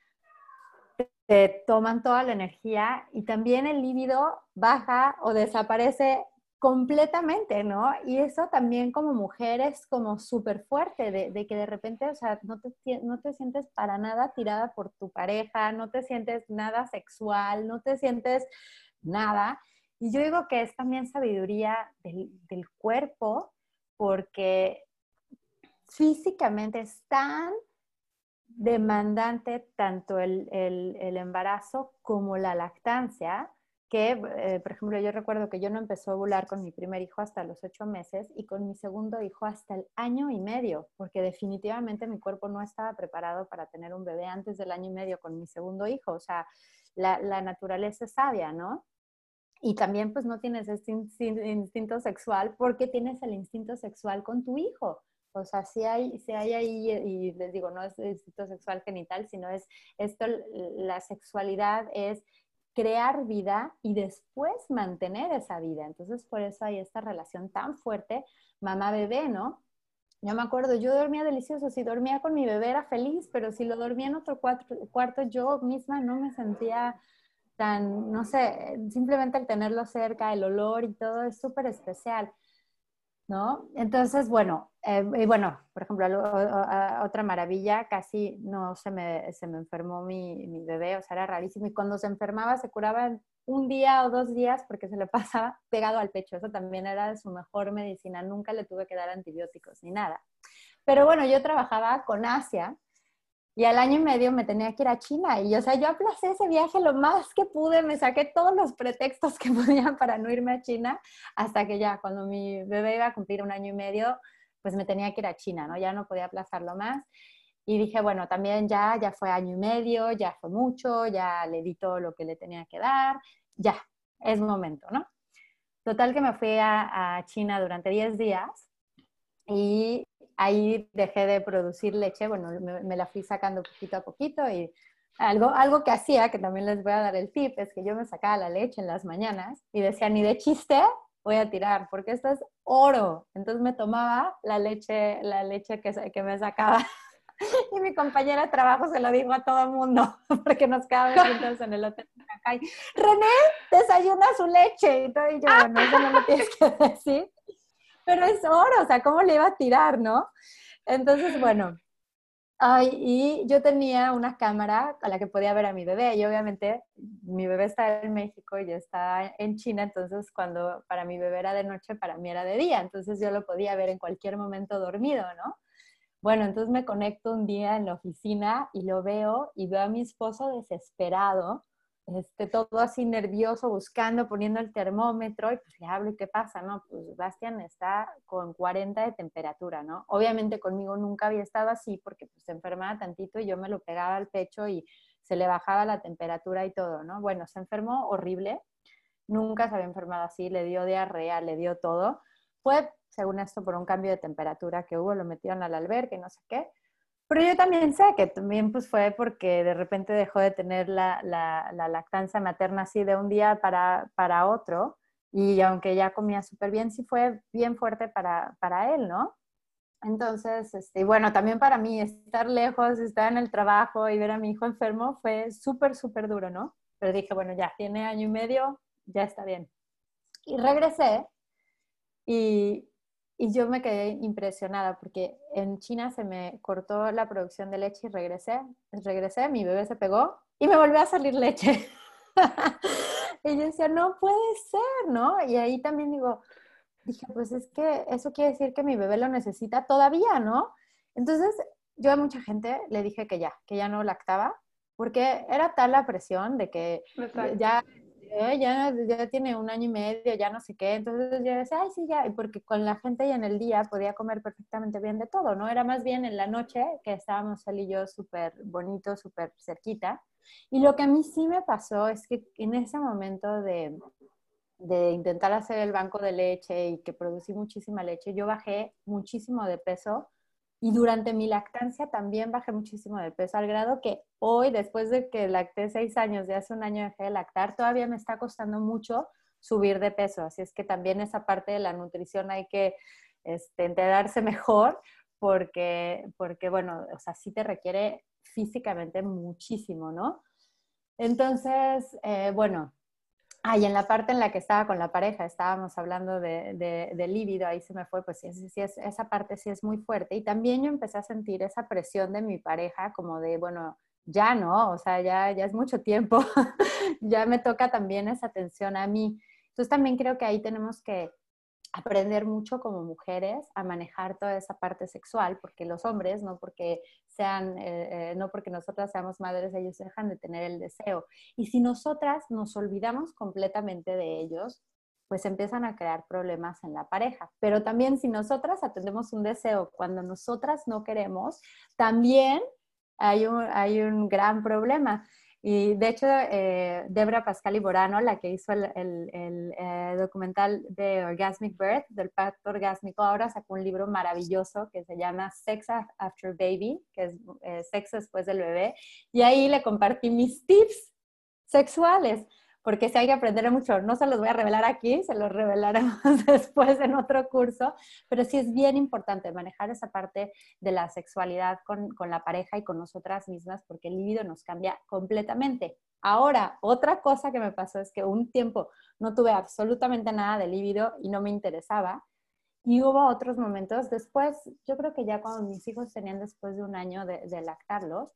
te toman toda la energía y también el líbido baja o desaparece completamente, ¿no? Y eso también como mujer es como súper fuerte, de, que de repente, o sea, no te, no te sientes para nada tirada por tu pareja, no te sientes nada sexual, no te sientes nada. Y yo digo que es también sabiduría del, cuerpo porque físicamente es tan demandante tanto el, embarazo como la lactancia, que, eh, por ejemplo, yo recuerdo que yo no empecé a ovular con mi primer hijo hasta los ocho meses y con mi segundo hijo hasta el año y medio, porque definitivamente mi cuerpo no estaba preparado para tener un bebé antes del año y medio con mi segundo hijo. O sea, la, la naturaleza es sabia, ¿no? Y también pues no tienes este instinto sexual porque tienes el instinto sexual con tu hijo. O sea, si hay, si hay ahí, y les digo, no es instinto sexual genital, sino es esto, la sexualidad es crear vida y después mantener esa vida. Entonces, por eso hay esta relación tan fuerte mamá-bebé, ¿no? Yo me acuerdo, yo dormía delicioso, si dormía con mi bebé era feliz, pero si lo dormía en otro cuarto, yo misma no me sentía tan, no sé, simplemente el tenerlo cerca, el olor y todo es súper especial, ¿no? Entonces, bueno, eh, y bueno, por ejemplo, otra maravilla, casi no se me, se me enfermó mi, mi, bebé, o sea, era rarísimo, y cuando se enfermaba se curaba un día o dos días porque se le *laughs* pasaba pegado al pecho, eso también era su mejor medicina, nunca le tuve que dar antibióticos ni nada. Pero bueno, yo trabajaba con Asia, y al año y medio me tenía que ir a China. Y, o sea, yo aplacé ese viaje lo más que pude, me saqué todos los pretextos *laughs* que podía para no irme a China, hasta que ya, cuando mi bebé iba a cumplir un año y medio, pues me tenía que ir a China, ¿no? Ya no podía aplazarlo más. Y dije, bueno, también ya, ya fue año y medio, ya fue mucho, ya le di todo lo que le tenía que dar, ya, es momento, ¿no? Total que me fui a, a China durante 10 días y ahí dejé de producir leche, bueno, me, la fui sacando poquito a poquito y algo, algo que hacía, que también les voy a dar el tip, es que yo me sacaba la leche en las mañanas y decía, ni de chiste voy a tirar, porque esto es oro. Entonces me tomaba la leche, la leche que, que me sacaba. *laughs* Y mi compañera de trabajo se lo dijo a todo el mundo, *laughs* porque nos quedábamos *laughs* juntos en el hotel. René, desayuna su leche. Y todo, y yo, bueno, eso no lo tienes que decir pero es oro, o sea, ¿cómo le iba a tirar, no? Entonces, bueno, ay, y yo tenía una cámara a la que podía ver a mi bebé, y obviamente mi bebé está en México y estaba en China, entonces cuando para mi bebé era de noche, para mí era de día, entonces yo lo podía ver en cualquier momento dormido, ¿no? Bueno, entonces me conecto un día en la oficina y lo veo y veo a mi esposo desesperado este, todo así nervioso, buscando, poniendo el termómetro, y pues le hablo, ¿y qué pasa? No, pues Bastian está con 40 de temperatura, ¿no? Obviamente conmigo nunca había estado así porque pues se enfermaba tantito y yo me lo pegaba al pecho y se le bajaba la temperatura y todo, ¿no? Bueno, se enfermó horrible, nunca se había enfermado así, le dio diarrea, le dio todo. Fue, según esto, por un cambio de temperatura que hubo, lo metieron al albergue, no sé qué. Pero yo también sé que también pues fue porque de repente dejó de tener la, la, lactancia materna así de un día para, para otro y aunque ya comía súper bien, sí fue bien fuerte para, para él, ¿no? Entonces, este, bueno, también para mí estar lejos, estar en el trabajo y ver a mi hijo enfermo fue súper, súper duro, ¿no? Pero dije, bueno, ya tiene año y medio, ya está bien. Y regresé y, y yo me quedé impresionada porque en China se me cortó la producción de leche y regresé, regresé, mi bebé se pegó y me volvió a salir leche. *laughs* y yo decía, no puede ser, ¿no? Y ahí también digo, dije, pues es que eso quiere decir que mi bebé lo necesita todavía, ¿no? Entonces yo a mucha gente le dije que ya, que ya no lactaba, porque era tal la presión de que ya ya, ya tiene un año y medio, ya no sé qué. Entonces yo decía, ay, sí, ya, porque con la gente y en el día podía comer perfectamente bien de todo, ¿no? Era más bien en la noche que estábamos él y yo súper bonito, súper cerquita. Y lo que a mí sí me pasó es que en ese momento de, de intentar hacer el banco de leche y que producí muchísima leche, yo bajé muchísimo de peso y durante mi lactancia también bajé muchísimo de peso, al grado que hoy, después de que lacté seis años, de hace un año dejé de lactar, todavía me está costando mucho subir de peso. Así es que también esa parte de la nutrición hay que este, enterarse mejor porque, porque, bueno, o sea, sí te requiere físicamente muchísimo, ¿no? Entonces, eh, bueno, Ah, y en la parte en la que estaba con la pareja, estábamos hablando de, de, líbido, ahí se me fue, pues sí, sí, es, esa parte sí es muy fuerte. Y también yo empecé a sentir esa presión de mi pareja, como de, bueno, ya no, o sea, ya, ya es mucho tiempo, *laughs* ya me toca también esa atención a mí. Entonces también creo que ahí tenemos que aprender mucho como mujeres a manejar toda esa parte sexual, porque los hombres, no porque sean, eh, eh, no porque nosotras seamos madres, ellos dejan de tener el deseo. Y si nosotras nos olvidamos completamente de ellos, pues empiezan a crear problemas en la pareja. Pero también si nosotras atendemos un deseo cuando nosotras no queremos, también hay un, hay un gran problema. Y de hecho, eh, Debra Pascal y Borano, la que hizo el, eh, documental de Orgasmic Birth, del pacto orgásmico, ahora sacó un libro maravilloso que se llama Sex After Baby, que es eh, sexo después del bebé. Y ahí le compartí mis tips sexuales porque si hay que aprender mucho. No se los voy a revelar aquí, se los revelaremos *laughs* después en otro curso, pero sí es bien importante manejar esa parte de la sexualidad con, con la pareja y con nosotras mismas, porque el libido nos cambia completamente. Ahora, otra cosa que me pasó es que un tiempo no tuve absolutamente nada de libido y no me interesaba. Y hubo otros momentos después, yo creo que ya cuando mis hijos tenían después de un año de, de lactarlos,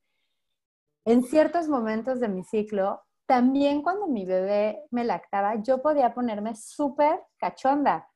en ciertos momentos de mi ciclo también cuando mi bebé me lactaba, yo podía ponerme súper cachonda.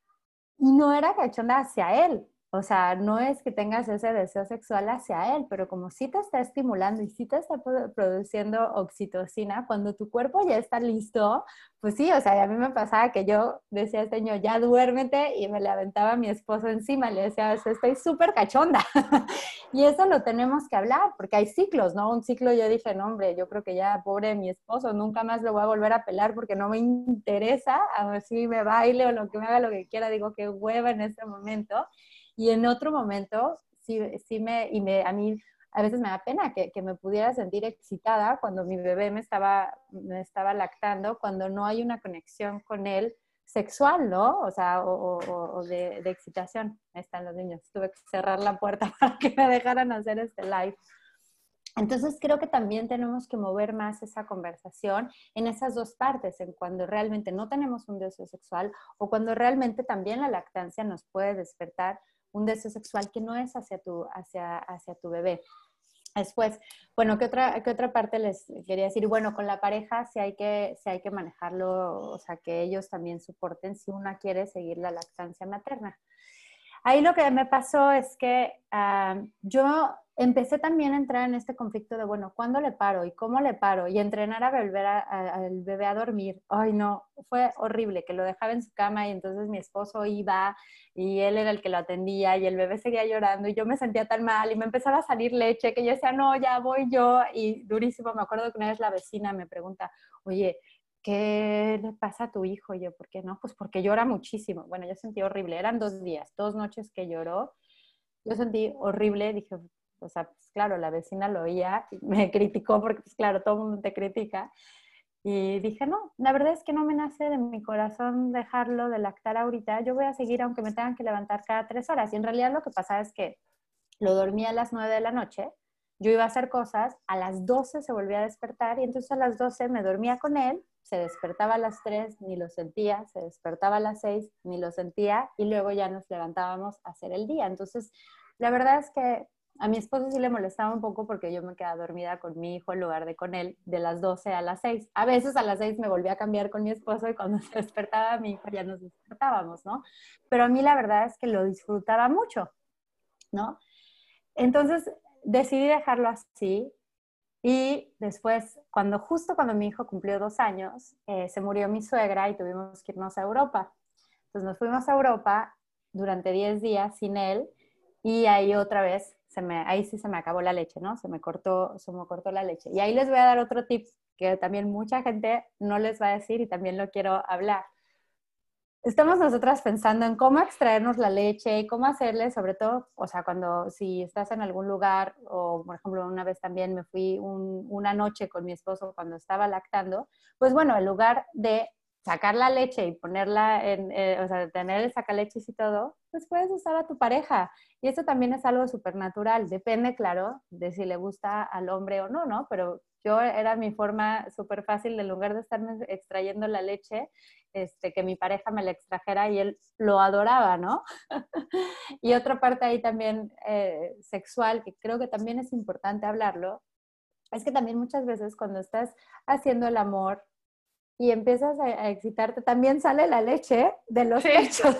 Y no era cachonda hacia él, o sea, no es que tengas ese deseo sexual hacia él, pero como sí te está estimulando y sí te está produciendo oxitocina, cuando tu cuerpo ya está listo, pues sí, o sea, a mí me pasaba que yo decía, señor, ya duérmete y me le aventaba a mi esposo encima, le decía, estoy súper cachonda. *laughs* y eso lo tenemos que hablar, porque hay ciclos, ¿no? Un ciclo yo dije, no, hombre, yo creo que ya, pobre mi esposo, nunca más lo voy a volver a pelar porque no me interesa, a ver si me baile o lo que me haga lo que quiera, digo, qué hueva en este momento. Y en otro momento, sí, sí me, y me, a mí a veces me da pena que, que, me pudiera sentir excitada cuando mi bebé me estaba, me estaba lactando, cuando no hay una conexión con él sexual, ¿no? O sea, o, o, de, de, excitación. Ahí están los niños. Tuve que cerrar la puerta *laughs* para que me dejaran hacer este live. Entonces creo que también tenemos que mover más esa conversación en esas dos partes, en cuando realmente no tenemos un deseo sexual o cuando realmente también la lactancia nos puede despertar un deseo sexual que no es hacia tu, hacia, hacia tu bebé. Después, bueno, ¿qué otra, ¿qué otra parte les quería decir? Bueno, con la pareja sí hay, que, sí hay que manejarlo, o sea, que ellos también soporten si una quiere seguir la lactancia materna. Ahí lo que me pasó es que ah, yo empecé también a entrar en este conflicto de, bueno, ¿cuándo le paro y cómo le paro? Y entrenar a volver al bebé a dormir. Ay, no, fue horrible, que lo dejaba en su cama y entonces mi esposo iba y él era el que lo atendía y el bebé seguía llorando y yo me sentía tan mal y me empezaba a salir leche que yo decía, no, ya voy yo y durísimo. Me acuerdo que una vez la vecina me pregunta, oye, ¿qué le pasa a tu hijo? Y yo, ¿por qué no? Pues porque llora muchísimo. Bueno, yo sentí horrible. Eran dos días, dos noches que lloró. Yo sentí horrible. Dije, o sea, pues claro, la vecina lo oía me *laughs* criticó porque, pues claro, todo el mundo te critica. Y dije, no, la verdad es que no me nace de mi corazón dejarlo de lactar ahorita. Yo voy a seguir aunque me tengan que levantar cada tres horas. Y en realidad lo que pasa es que lo dormía a las nueve de la noche yo iba a hacer cosas, a las 12 se volvía a despertar y entonces a las 12 me dormía con él, se despertaba a las 3, ni lo sentía, se despertaba a las 6, ni lo sentía y luego ya nos levantábamos a hacer el día. Entonces, la verdad es que a mi esposo sí le molestaba un poco porque yo me quedaba dormida con mi hijo en lugar de con él de las 12 a las 6. A veces a las 6 me volvía a cambiar con mi esposo y cuando *laughs* se despertaba mi hijo ya nos despertábamos, ¿no? Pero a mí la verdad es que lo disfrutaba mucho, ¿no? Entonces, decidí dejarlo así Y después, cuando justo cuando mi hijo cumplió dos años, eh, se murió mi suegra y tuvimos que irnos a Europa. Entonces nos fuimos a Europa durante 10 días sin él y ahí otra vez, se me, ahí sí se me acabó la leche, ¿no? Se me, cortó, se me cortó la leche. Y ahí les voy a dar otro tip que también mucha gente no les va a decir y también lo quiero hablar estamos nosotras pensando en cómo extraernos la leche y cómo hacerle, sobre todo, o sea, cuando si estás en algún lugar, o por ejemplo, una vez también me fui una noche con mi esposo cuando estaba lactando, pues bueno, en lugar de sacar la leche y ponerla en, eh, o sea, tener el sacaleches y todo, pues puedes usar a tu pareja. Y eso también es algo súper natural. Depende, claro, de si le gusta al hombre o no, ¿no? Pero yo era mi forma súper fácil, en lugar de estarme extrayendo la leche, este, que mi pareja me la extrajera y él lo adoraba, ¿no? *laughs* y otra parte ahí también eh, sexual, que creo que también es importante hablarlo, es que también muchas veces cuando estás haciendo el amor y empiezas a, excitarte, también sale la leche de los pechos.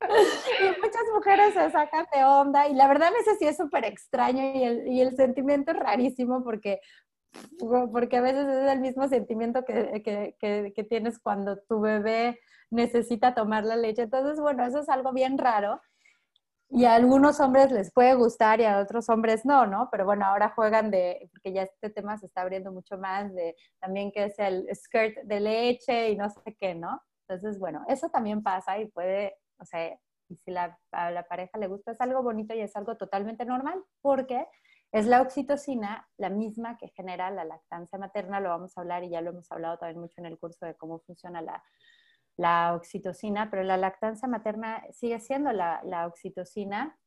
*laughs* y muchas mujeres se sacan de onda y la verdad a veces sí es súper extraño y el, y el, sentimiento es rarísimo porque porque a veces es el mismo sentimiento que, que, que, tienes cuando tu bebé necesita tomar la leche. Entonces, bueno, eso es algo bien raro. Y a algunos hombres les puede gustar y a otros hombres no, ¿no? Pero bueno, ahora juegan de, porque ya este tema se está abriendo mucho más, de también que es el skirt de leche y no sé qué, ¿no? Entonces, bueno, eso también pasa y puede, o sea, si la, a la pareja le gusta es algo bonito y es algo totalmente normal, porque es la oxitocina, la misma que genera la lactancia materna, lo vamos a hablar y ya lo hemos hablado también mucho en el curso de cómo funciona la, oxitocina, pero la lactancia materna sigue siendo la, oxitocina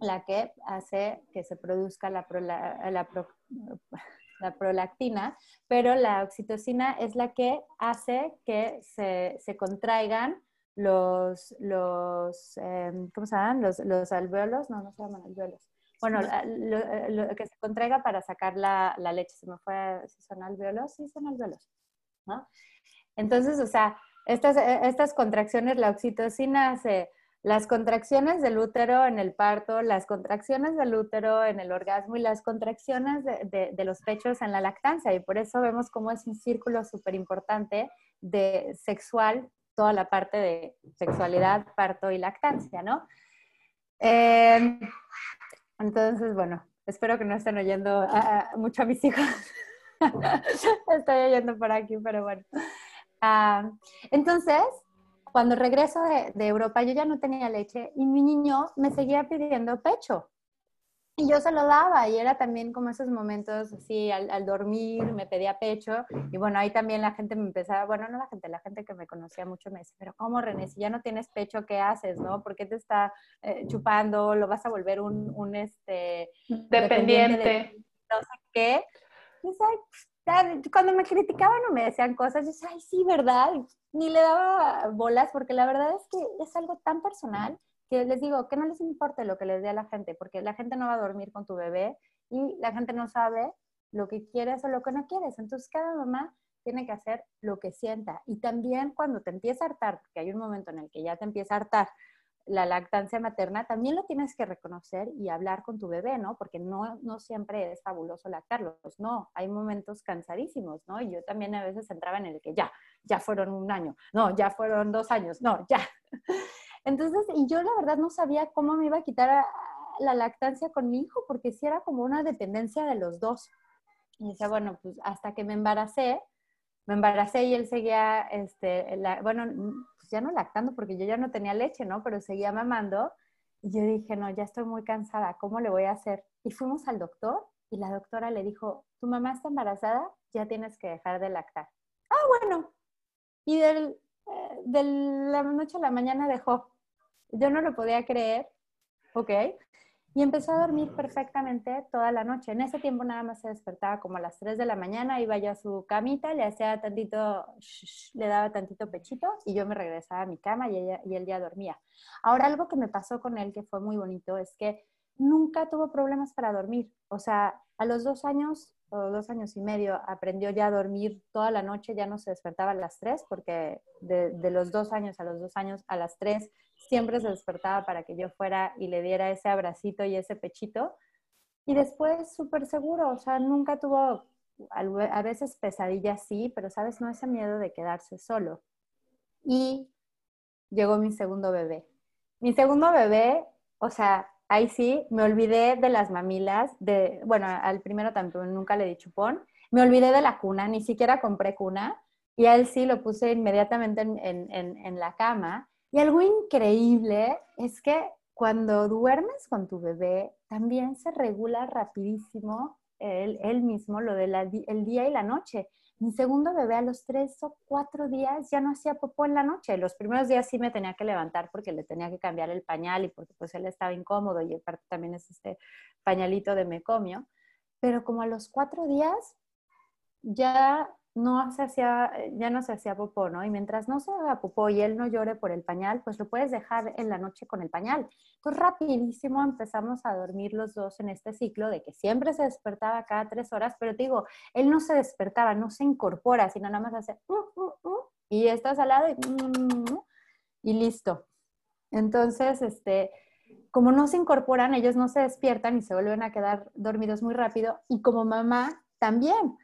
la que hace que se produzca *laughs* la, prolactina, pero la oxitocina es la que hace que se, contraigan los, los em, ¿cómo se llaman? Los, los alveolos, no, no se llaman alveolos bueno, eh, lo, que se contraiga para sacar la, leche. Se me fue, si son alveolos, sí son alveolos, ¿no? Entonces, o sea, estas, eh, estas contracciones, la oxitocina hace las contracciones del útero en el parto, las contracciones del útero en el orgasmo y las contracciones de, de, los pechos en la lactancia. Y por eso vemos cómo es un círculo súper importante de sexual, toda la parte de sexualidad, parto y lactancia, ¿no? Eh, entonces, bueno, espero que no estén oyendo mucho a mis hijos. *laughs* Estoy oyendo por aquí, pero bueno. Ah, entonces, cuando regreso de, de, Europa, yo ya no tenía leche y mi niño me seguía pidiendo pecho. Y yo se lo daba y era también como esos momentos así, al, dormir me pedía pecho y bueno, ahí también la gente me empezaba, bueno, no la gente, la gente que me conocía mucho me decía, pero ¿cómo René? Si ya no tienes pecho, ¿qué haces? ¿No? ¿Por qué te está eh, chupando? ¿Lo vas a volver un, un este, dependiente? no sé qué. Cuando me criticaban o me decían cosas, yo decía, ay, sí, ¿verdad? Ni le daba bolas porque la verdad es que es algo tan personal que les digo que no les importe lo que les dé a la gente, porque la gente no va a dormir con tu bebé y la gente no sabe lo que quieres o lo que no quieres. Entonces cada mamá tiene que hacer lo que sienta. Y también cuando te empieza a hartar, porque hay un momento en el que ya te empieza a hartar la lactancia materna, también lo tienes que reconocer y hablar con tu bebé, ¿no? Porque no, no siempre es fabuloso lactarlos, no, hay momentos cansadísimos, ¿no? Y yo también a veces entraba en el que ya, ya fueron un año, no, ya fueron dos años, no, ya. *laughs* Entonces, y yo la verdad no sabía cómo me iba a quitar la lactancia con mi hijo, porque sí era como una dependencia de los dos. Y decía, bueno, pues hasta que me embaracé, me embaracé y él seguía, este, bueno, pues ya no lactando porque yo ya no tenía leche, ¿no? Pero seguía mamando. Y yo dije, no, ya estoy muy cansada, ¿cómo le voy a hacer? Y fuimos al doctor y la doctora le dijo, tu mamá está embarazada, ya tienes que dejar de lactar. Ah, bueno. Y eh, de la noche a la mañana dejó. Yo no lo podía creer, ¿ok? Y empezó a dormir perfectamente toda la noche. En ese tiempo nada más se despertaba como a las 3 de la mañana, iba ya a su camita, le hacía tantito, le daba tantito pechito y yo me regresaba a mi cama y, y él ya dormía. Ahora algo que me pasó con él que fue muy bonito es que nunca tuvo problemas para dormir. O sea, a los dos años o dos años y medio aprendió ya a dormir toda la noche, ya no se despertaba a las tres, porque de, de, los dos años a los dos años a las tres siempre se despertaba para que yo fuera y le diera ese abracito y ese pechito. Y después súper seguro, o sea, nunca tuvo a veces pesadillas sí, pero sabes, no ese miedo de quedarse solo. Y llegó mi segundo bebé. Mi segundo bebé, o sea, ahí sí, me olvidé de las mamilas, de, bueno, al primero también nunca le di chupón, me olvidé de la cuna, ni siquiera compré cuna, y a él sí lo puse inmediatamente en, la cama. Y algo increíble es que cuando duermes con tu bebé, también se regula rapidísimo él, mismo lo del el día y la noche. Mi segundo bebé a los tres o cuatro días ya no hacía popó en la noche. Los primeros días sí me tenía que levantar porque le tenía que cambiar el pañal y porque pues él estaba incómodo y también es este pañalito de mecomio. Pero como a los cuatro días ya no se hacía, ya no se hacía popó, ¿no? Y mientras no se haga popó y él no llore por el pañal, pues lo puedes dejar en la noche con el pañal. Entonces rapidísimo empezamos a dormir los dos en este ciclo de que siempre se despertaba cada tres horas, pero te digo, él no se despertaba, no se incorpora, sino nada más hace uh, uh, uh", y estás al lado y, y listo. Entonces, este, como no se incorporan, ellos no se despiertan y se vuelven a quedar dormidos muy rápido y como mamá también.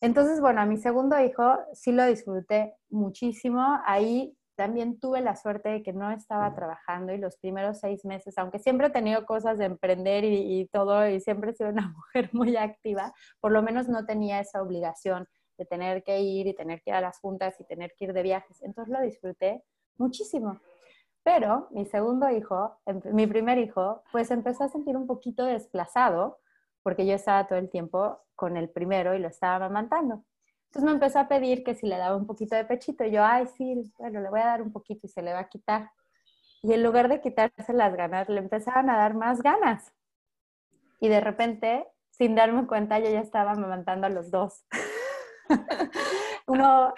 Entonces, bueno, a mi segundo hijo sí lo disfruté muchísimo. Ahí también tuve la suerte de que no estaba trabajando y los primeros seis meses, aunque siempre he tenido cosas de emprender y, todo, y siempre he sido una *laughs* mujer muy activa, por lo menos no tenía esa obligación de tener que ir y tener que ir a las juntas y tener que ir de viajes. Entonces lo disfruté muchísimo. Pero mi segundo hijo, em, mi primer hijo, pues empezó a sentir un poquito desplazado porque yo estaba todo el tiempo con el primero y lo estaba amamantando. Entonces me empezó a pedir que si le daba un poquito de pechito, yo, ay, sí, bueno, le voy a dar un poquito y se le va a quitar. Y en lugar de quitarse las ganas, le empezaban a dar más ganas. Y de repente, sin darme cuenta, yo ya estaba amamantando a los dos. *laughs* Uno.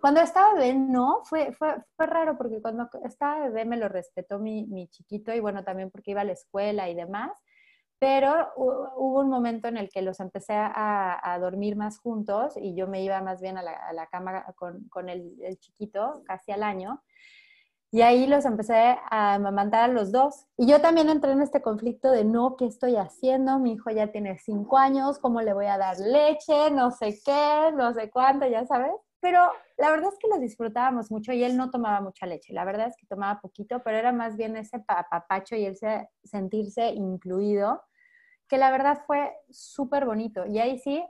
Cuando estaba bebé, no, fue, fue, fue, raro porque cuando estaba bebé me lo respetó mi, mi chiquito y bueno, también porque iba a la escuela y demás pero hubo un momento en el que los empecé a, dormir más juntos y yo me iba más bien a la, cama con, el, chiquito casi al año. Y ahí los empecé a amamantar a los dos. Y yo también entré en este conflicto de no, ¿qué estoy haciendo? Mi hijo ya tiene cinco años, ¿cómo le voy a dar leche? No sé qué, no sé cuánto, ya sabes. Pero la verdad es que lo disfrutábamos mucho y él no tomaba mucha leche. La verdad es que tomaba poquito, pero era más bien ese papacho y ese sentirse incluido que la verdad fue súper bonito. Y ahí sí,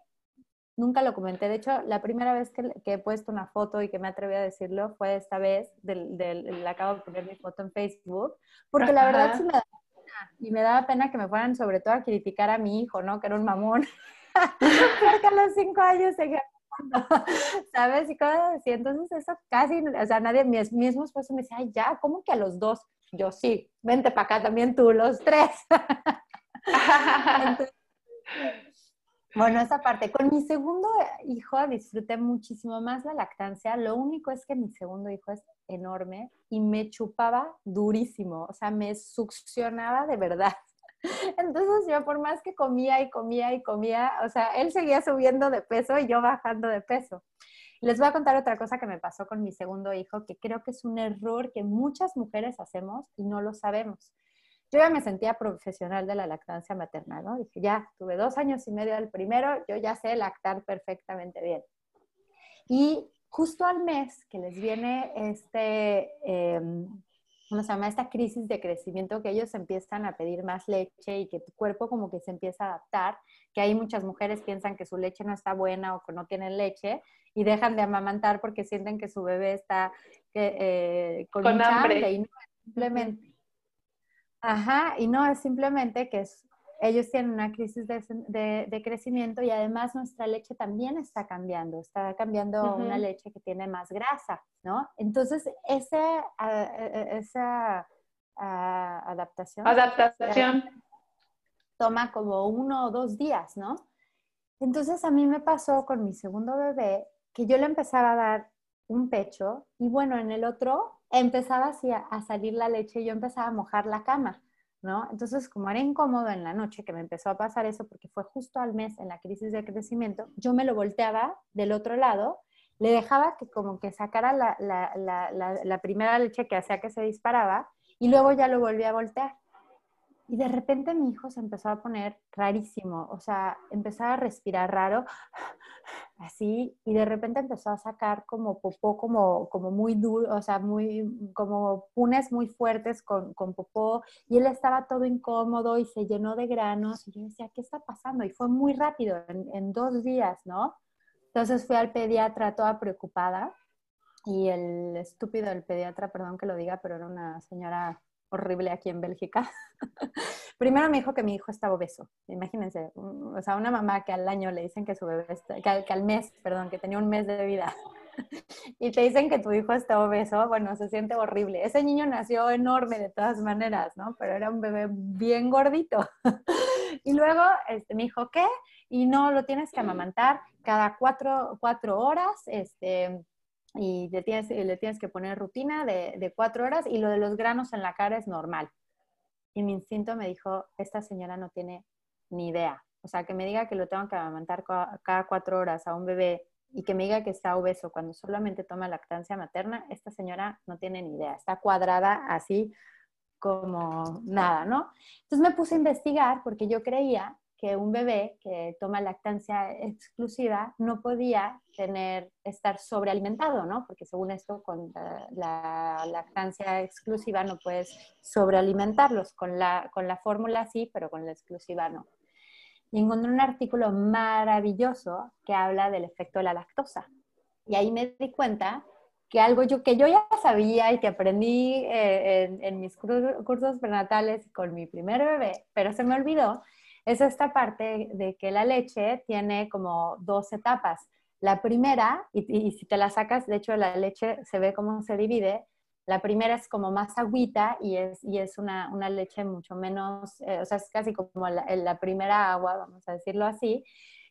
nunca lo comenté. De hecho, la primera vez que, he puesto una foto y que me atreví a decirlo fue esta vez, del, del, acabo de poner mi foto en Facebook, porque la verdad sí me daba pena. Y me daba pena que me fueran sobre todo a criticar a mi hijo, ¿no? Que era un mamón. *laughs* porque a los cinco años seguía *laughs* ¿sabes? Y cosas así. Entonces, eso casi, o sea, nadie, mi mismo esposo me decía, ay, ya, ¿cómo que a los dos? Yo sí, vente para acá también tú, los tres. *laughs* bueno, esa parte. Con mi segundo hijo disfruté muchísimo más la lactancia. Lo único es que mi segundo hijo es enorme y me chupaba durísimo, o sea, me succionaba de verdad. *laughs* Entonces yo por más que comía y comía y comía, o sea, él seguía subiendo de peso y yo bajando de peso. Les voy a contar otra cosa que me pasó con mi segundo hijo, que creo que es un error que muchas mujeres hacemos y no lo sabemos yo ya me sentía profesional de la lactancia materna, ¿no? Dije, ya, tuve dos años y medio del primero, yo ya sé lactar perfectamente bien. Y justo al mes que les viene este, em, ¿cómo se llama? Esta crisis de crecimiento que ellos empiezan a pedir más leche y que tu cuerpo como que se empieza a adaptar, que hay muchas mujeres piensan que su leche no está buena o que no tienen leche y dejan de amamantar porque sienten que su bebé está eh, con, hambre y no, simplemente Ajá, y no, es simplemente que ellos tienen una crisis de, crecimiento y además nuestra leche también está cambiando, está cambiando una leche que tiene más grasa, ¿no? Entonces, ah, e, e, esa ah, adaptación. Adaptación. Toma como uno o dos días, ¿no? Entonces, a mí me pasó con mi segundo bebé que yo le empezaba a dar un pecho y bueno, en el otro empezaba así a, salir la leche y yo empezaba a mojar la cama, ¿no? Entonces, como era incómodo en la noche que me empezó a pasar eso, porque fue justo al mes en la crisis de crecimiento, yo me lo volteaba del otro lado, le dejaba que como que sacara la, la, la, la primera leche que hacía que se disparaba y luego ya lo volvía a voltear. Y de repente mi hijo se empezó a poner rarísimo, o sea, empezaba a respirar raro, *sighs* así, y de repente empezó a sacar como popó, como, como muy duro, o sea, muy, como punes muy fuertes con, con popó, y él estaba todo incómodo y se llenó de granos, y yo decía, ¿qué está pasando? Y fue muy rápido, en, en dos días, ¿no? Entonces fui al pediatra toda preocupada, y el estúpido del pediatra, perdón que lo diga, pero era una señora horrible aquí en Bélgica. *laughs* Primero me dijo que mi hijo estaba obeso. Imagínense, o sea, una mamá que al año le dicen que su bebé está, que al, mes, perdón, que tenía un mes de vida. *laughs* y te dicen que tu hijo está obeso, bueno, se siente horrible. Ese niño nació enorme de todas maneras, ¿no? Pero era un bebé bien gordito. *laughs* y luego este, me dijo, ¿qué? Y no, lo tienes que amamantar cada cuatro, cuatro horas, este, y le tienes, que poner rutina de, de, cuatro horas y lo de los granos en la cara es normal. Y mi instinto me dijo, esta señora no tiene ni idea. O sea, que me diga que lo tengo que amamantar cada cuatro horas a un bebé y que me diga que está obeso cuando solamente toma lactancia materna, esta señora no tiene ni idea. Está cuadrada así como nada, ¿no? Entonces me puse a investigar porque yo creía que un bebé que toma lactancia exclusiva no podía tener, estar sobrealimentado, ¿no? Porque según esto, con la, lactancia exclusiva no puedes sobrealimentarlos. Con la, con la fórmula sí, pero con la exclusiva no. Y encontré un artículo maravilloso que habla del efecto de la lactosa. Y ahí me di cuenta que algo yo, que yo ya sabía y que aprendí eh, en, en mis cursos prenatales con mi primer bebé, pero se me olvidó, es esta parte de que la leche tiene como dos etapas. La primera, y, si te la sacas, de hecho la leche se ve cómo se divide, la primera es como más agüita y es, y es una, una leche mucho menos, eh, o sea, es casi como la, la, primera agua, vamos a decirlo así.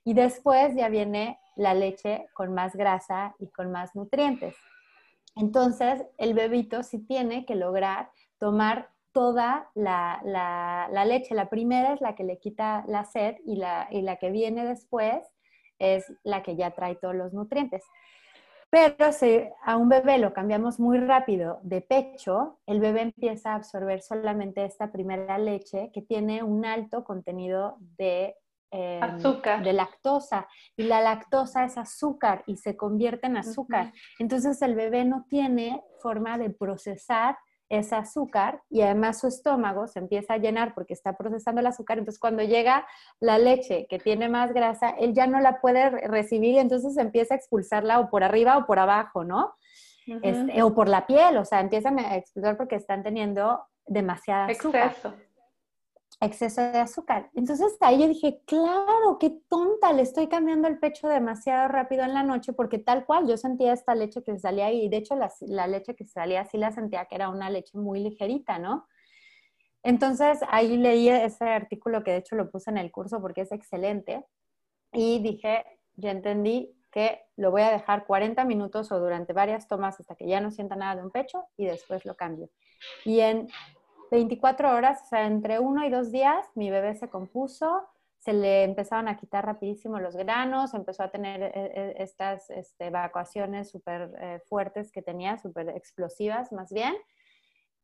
Y después ya viene la leche con más grasa y con más nutrientes. Entonces, el bebito sí tiene que lograr tomar toda la, la, leche. La primera es la que le quita la sed y la, y la que viene después es la que ya trae todos los nutrientes. Pero si a un bebé lo cambiamos muy rápido de pecho, el bebé empieza a absorber solamente esta primera leche que tiene un alto contenido de, em, azúcar. de lactosa. Y la lactosa es azúcar y se convierte en azúcar. Entonces el bebé no tiene forma de procesar ese azúcar y además su estómago se empieza a llenar porque está procesando el azúcar. Entonces, cuando llega la leche que tiene más grasa, él ya no la puede recibir y entonces empieza a expulsarla o por arriba o por abajo, ¿no? Este, o por la piel, o sea, empiezan a expulsar porque están teniendo demasiada azúcar. Exceso exceso de azúcar. Entonces ahí yo dije, claro, qué tonta, le estoy cambiando el pecho demasiado rápido en la noche porque tal cual yo sentía esta leche que salía y de hecho la, leche que salía sí la sentía que era una leche muy ligerita, ¿no? Entonces ahí leí ese artículo que de hecho lo puse en el curso porque es excelente y dije, ya entendí que lo voy a dejar 40 minutos o durante varias tomas hasta que ya no sienta nada de un pecho y después lo cambio. Y en 24 horas, o sea, entre uno y dos días, mi bebé se compuso, se le empezaron a quitar rapidísimo los granos, empezó a tener eh, eh, estas este, evacuaciones súper eh, fuertes que tenía, súper explosivas más bien,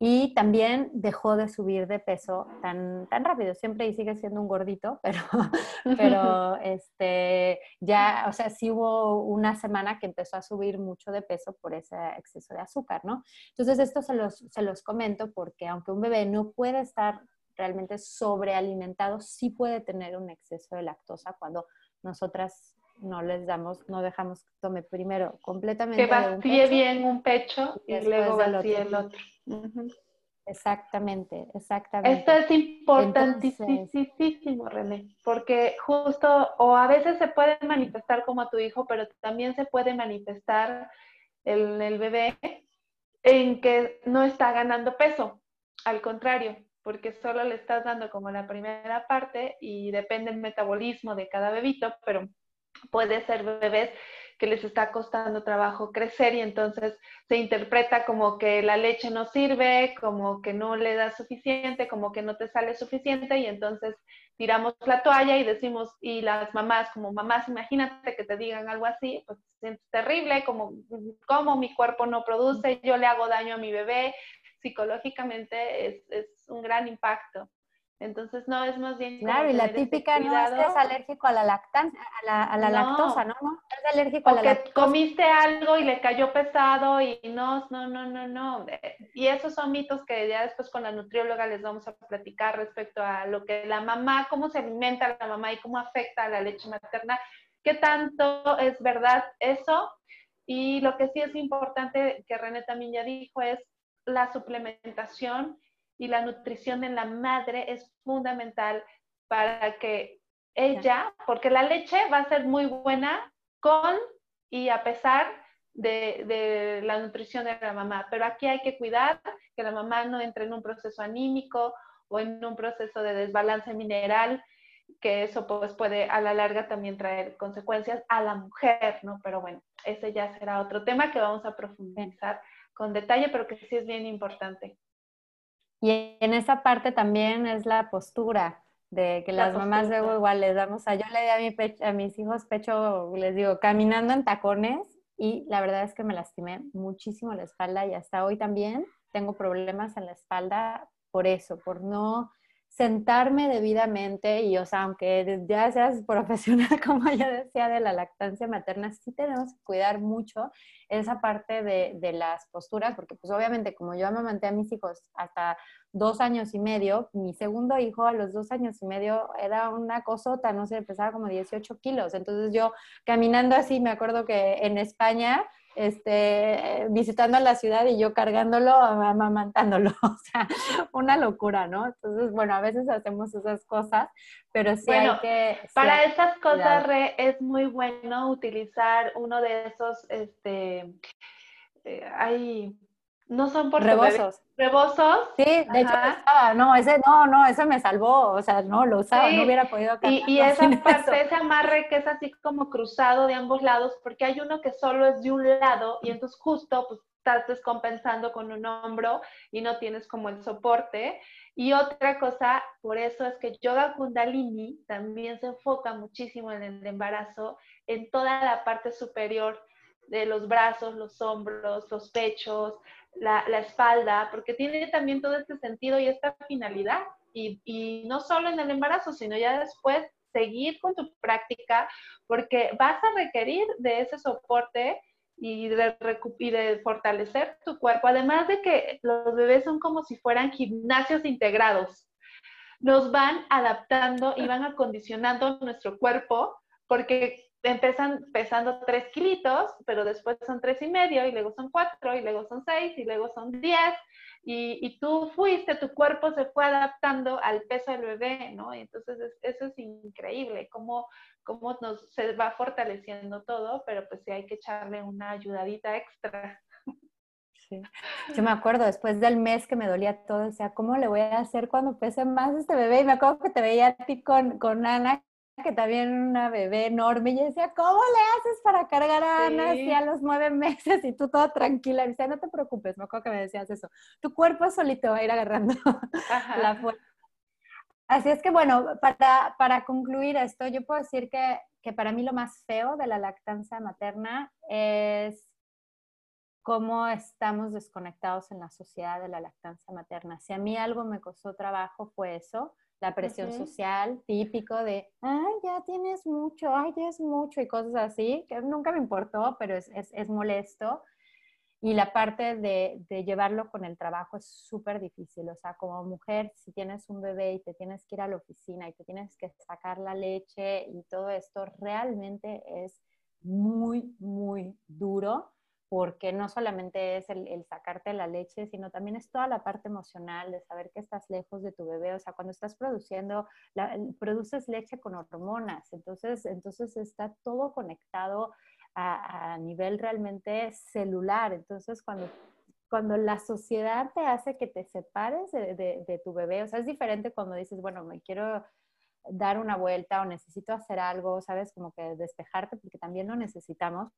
y también dejó de subir de peso tan, tan rápido. Siempre y sigue siendo un gordito, pero, *laughs* *laughs* pero este, ya, o sea, sí hubo una semana que empezó a subir mucho de peso por ese exceso de azúcar, ¿no? Entonces, esto se los, se los comento porque aunque un bebé no puede estar realmente sobrealimentado, sí puede tener un exceso de lactosa cuando nosotras no les damos, no dejamos que tome primero completamente. Que vacíe bien un pecho y, luego vacíe el otro. Exactamente, exactamente. Esto es importantísimo, René, porque justo, o a veces se puede manifestar como a tu hijo, pero también se puede manifestar el, el bebé en que no está ganando peso, al contrario, porque solo le estás dando como la primera parte y depende el metabolismo de cada bebito, pero puede ser bebés que les está costando trabajo crecer y entonces se interpreta como que la leche no sirve, como que no le da suficiente, como que no te sale suficiente y entonces tiramos la toalla y decimos, y las mamás como mamás, imagínate que te digan algo así, pues es terrible, como, como mi cuerpo no produce, yo le hago daño a mi bebé, psicológicamente es, es un gran impacto. Entonces, no, es más bien... Claro, y la típica no es que es alérgico a la lactancia, a la, lactosa, ¿no? ¿no? Es alérgico a la que comiste algo y le cayó pesado y no, no, no, no, no. Y esos son mitos que ya después con la nutrióloga les vamos a platicar respecto a lo que la mamá, cómo se alimenta la mamá y cómo afecta a la leche materna, qué tanto es verdad eso. Y lo que sí es importante, que René también ya dijo, es la suplementación y la nutrición en la madre es fundamental para que ella, porque la leche va a ser muy buena con y a pesar de, la nutrición de la mamá, pero aquí hay que cuidar que la mamá no entre en un proceso anímico o en un proceso de desbalance mineral, que eso pues puede a la larga también traer consecuencias a la mujer, ¿no? Pero bueno, ese ya será otro tema que vamos a profundizar con detalle, pero que sí es bien importante. Y en esa parte también es la postura, de que las mamás luego igual les damos, a yo le di a, mi pecho, a mis hijos pecho, les digo, caminando en tacones y la verdad es que me lastimé muchísimo la espalda y hasta hoy también tengo problemas en la espalda por eso, por no sentarme debidamente y, o sea, aunque ya seas *laughs* profesional, como ya decía, de la lactancia materna, sí tenemos que cuidar mucho esa parte de, de las posturas, porque pues obviamente como yo amamanté a mis hijos hasta dos años y medio, mi segundo hijo a los dos años y medio era una cosota, no sé, pesaba como 18 kilos, entonces yo caminando así, me acuerdo que en España este, visitando la ciudad y yo cargándolo, amamantándolo. *laughs* O sea, una locura, ¿no? Entonces, bueno, a veces hacemos esas cosas, pero sí hay que... para esas cosas, Re, es muy bueno utilizar uno de esos, este, eh, hay no son por rebosos. Rebosos. Sí, de hecho no, ese no, no, ese me salvó, o sea, no lo usaba, no hubiera podido Y, y esa parte, ese amarre que es así como cruzado de ambos lados, porque hay uno que solo es de un lado y entonces justo pues estás descompensando con un hombro y no tienes como el soporte. Y otra cosa, por eso es que Yoga Kundalini también se enfoca muchísimo en el embarazo, en toda la parte superior de los brazos, los hombros, los pechos, la, espalda, porque tiene también todo este sentido y esta finalidad. Y, no solo en el embarazo, sino ya después seguir con tu práctica, porque vas a requerir de ese soporte y de, y de fortalecer tu cuerpo. Además de que los bebés son como si fueran gimnasios integrados. Nos van adaptando y van acondicionando nuestro cuerpo porque empiezan pesando tres kilitos, pero después son tres y medio, y luego son cuatro, y luego son seis, y luego son diez, y, tú fuiste, tu cuerpo se fue adaptando al peso del bebé, ¿no? Y entonces eso es increíble, cómo, cómo nos, se va fortaleciendo todo, pero pues sí hay que echarle una ayudadita extra. Sí. Yo me acuerdo después del mes que me dolía todo, o sea, ¿cómo le voy a hacer cuando pese más este bebé? Y me acuerdo que te veía a ti con, con Ana que también una bebé enorme, y decía, ¿cómo le haces para cargar a Ana así a los nueve meses? Y tú toda tranquila, y decía, no te preocupes, me acuerdo que me decías eso, tu cuerpo solito va a ir agarrando *laughs* la fuerza. Así es que bueno, para, para concluir esto, yo puedo decir que, que para mí lo más feo de la lactancia materna es cómo estamos desconectados en la sociedad de la lactancia materna. Si a mí algo me costó trabajo fue eso, la presión social típico de, ay, ya tienes mucho, ay, ya es mucho y cosas así, que nunca me importó, pero es, es, es molesto. Y la parte de, de llevarlo con el trabajo es súper difícil. O sea, como mujer, si tienes un bebé y te tienes que ir a la oficina y te tienes que sacar la leche y todo esto, realmente es muy, muy duro porque no solamente es el, sacarte la leche, sino también es toda la parte emocional de saber que estás lejos de tu bebé. O sea, cuando estás produciendo, produces leche con hormonas, entonces, entonces está todo conectado a, nivel realmente celular. Entonces, cuando cuando la sociedad te hace que te separes de, de, tu bebé, o sea, es diferente cuando dices, bueno, me quiero dar una vuelta o necesito hacer algo, ¿sabes? Como que despejarte, porque también lo necesitamos,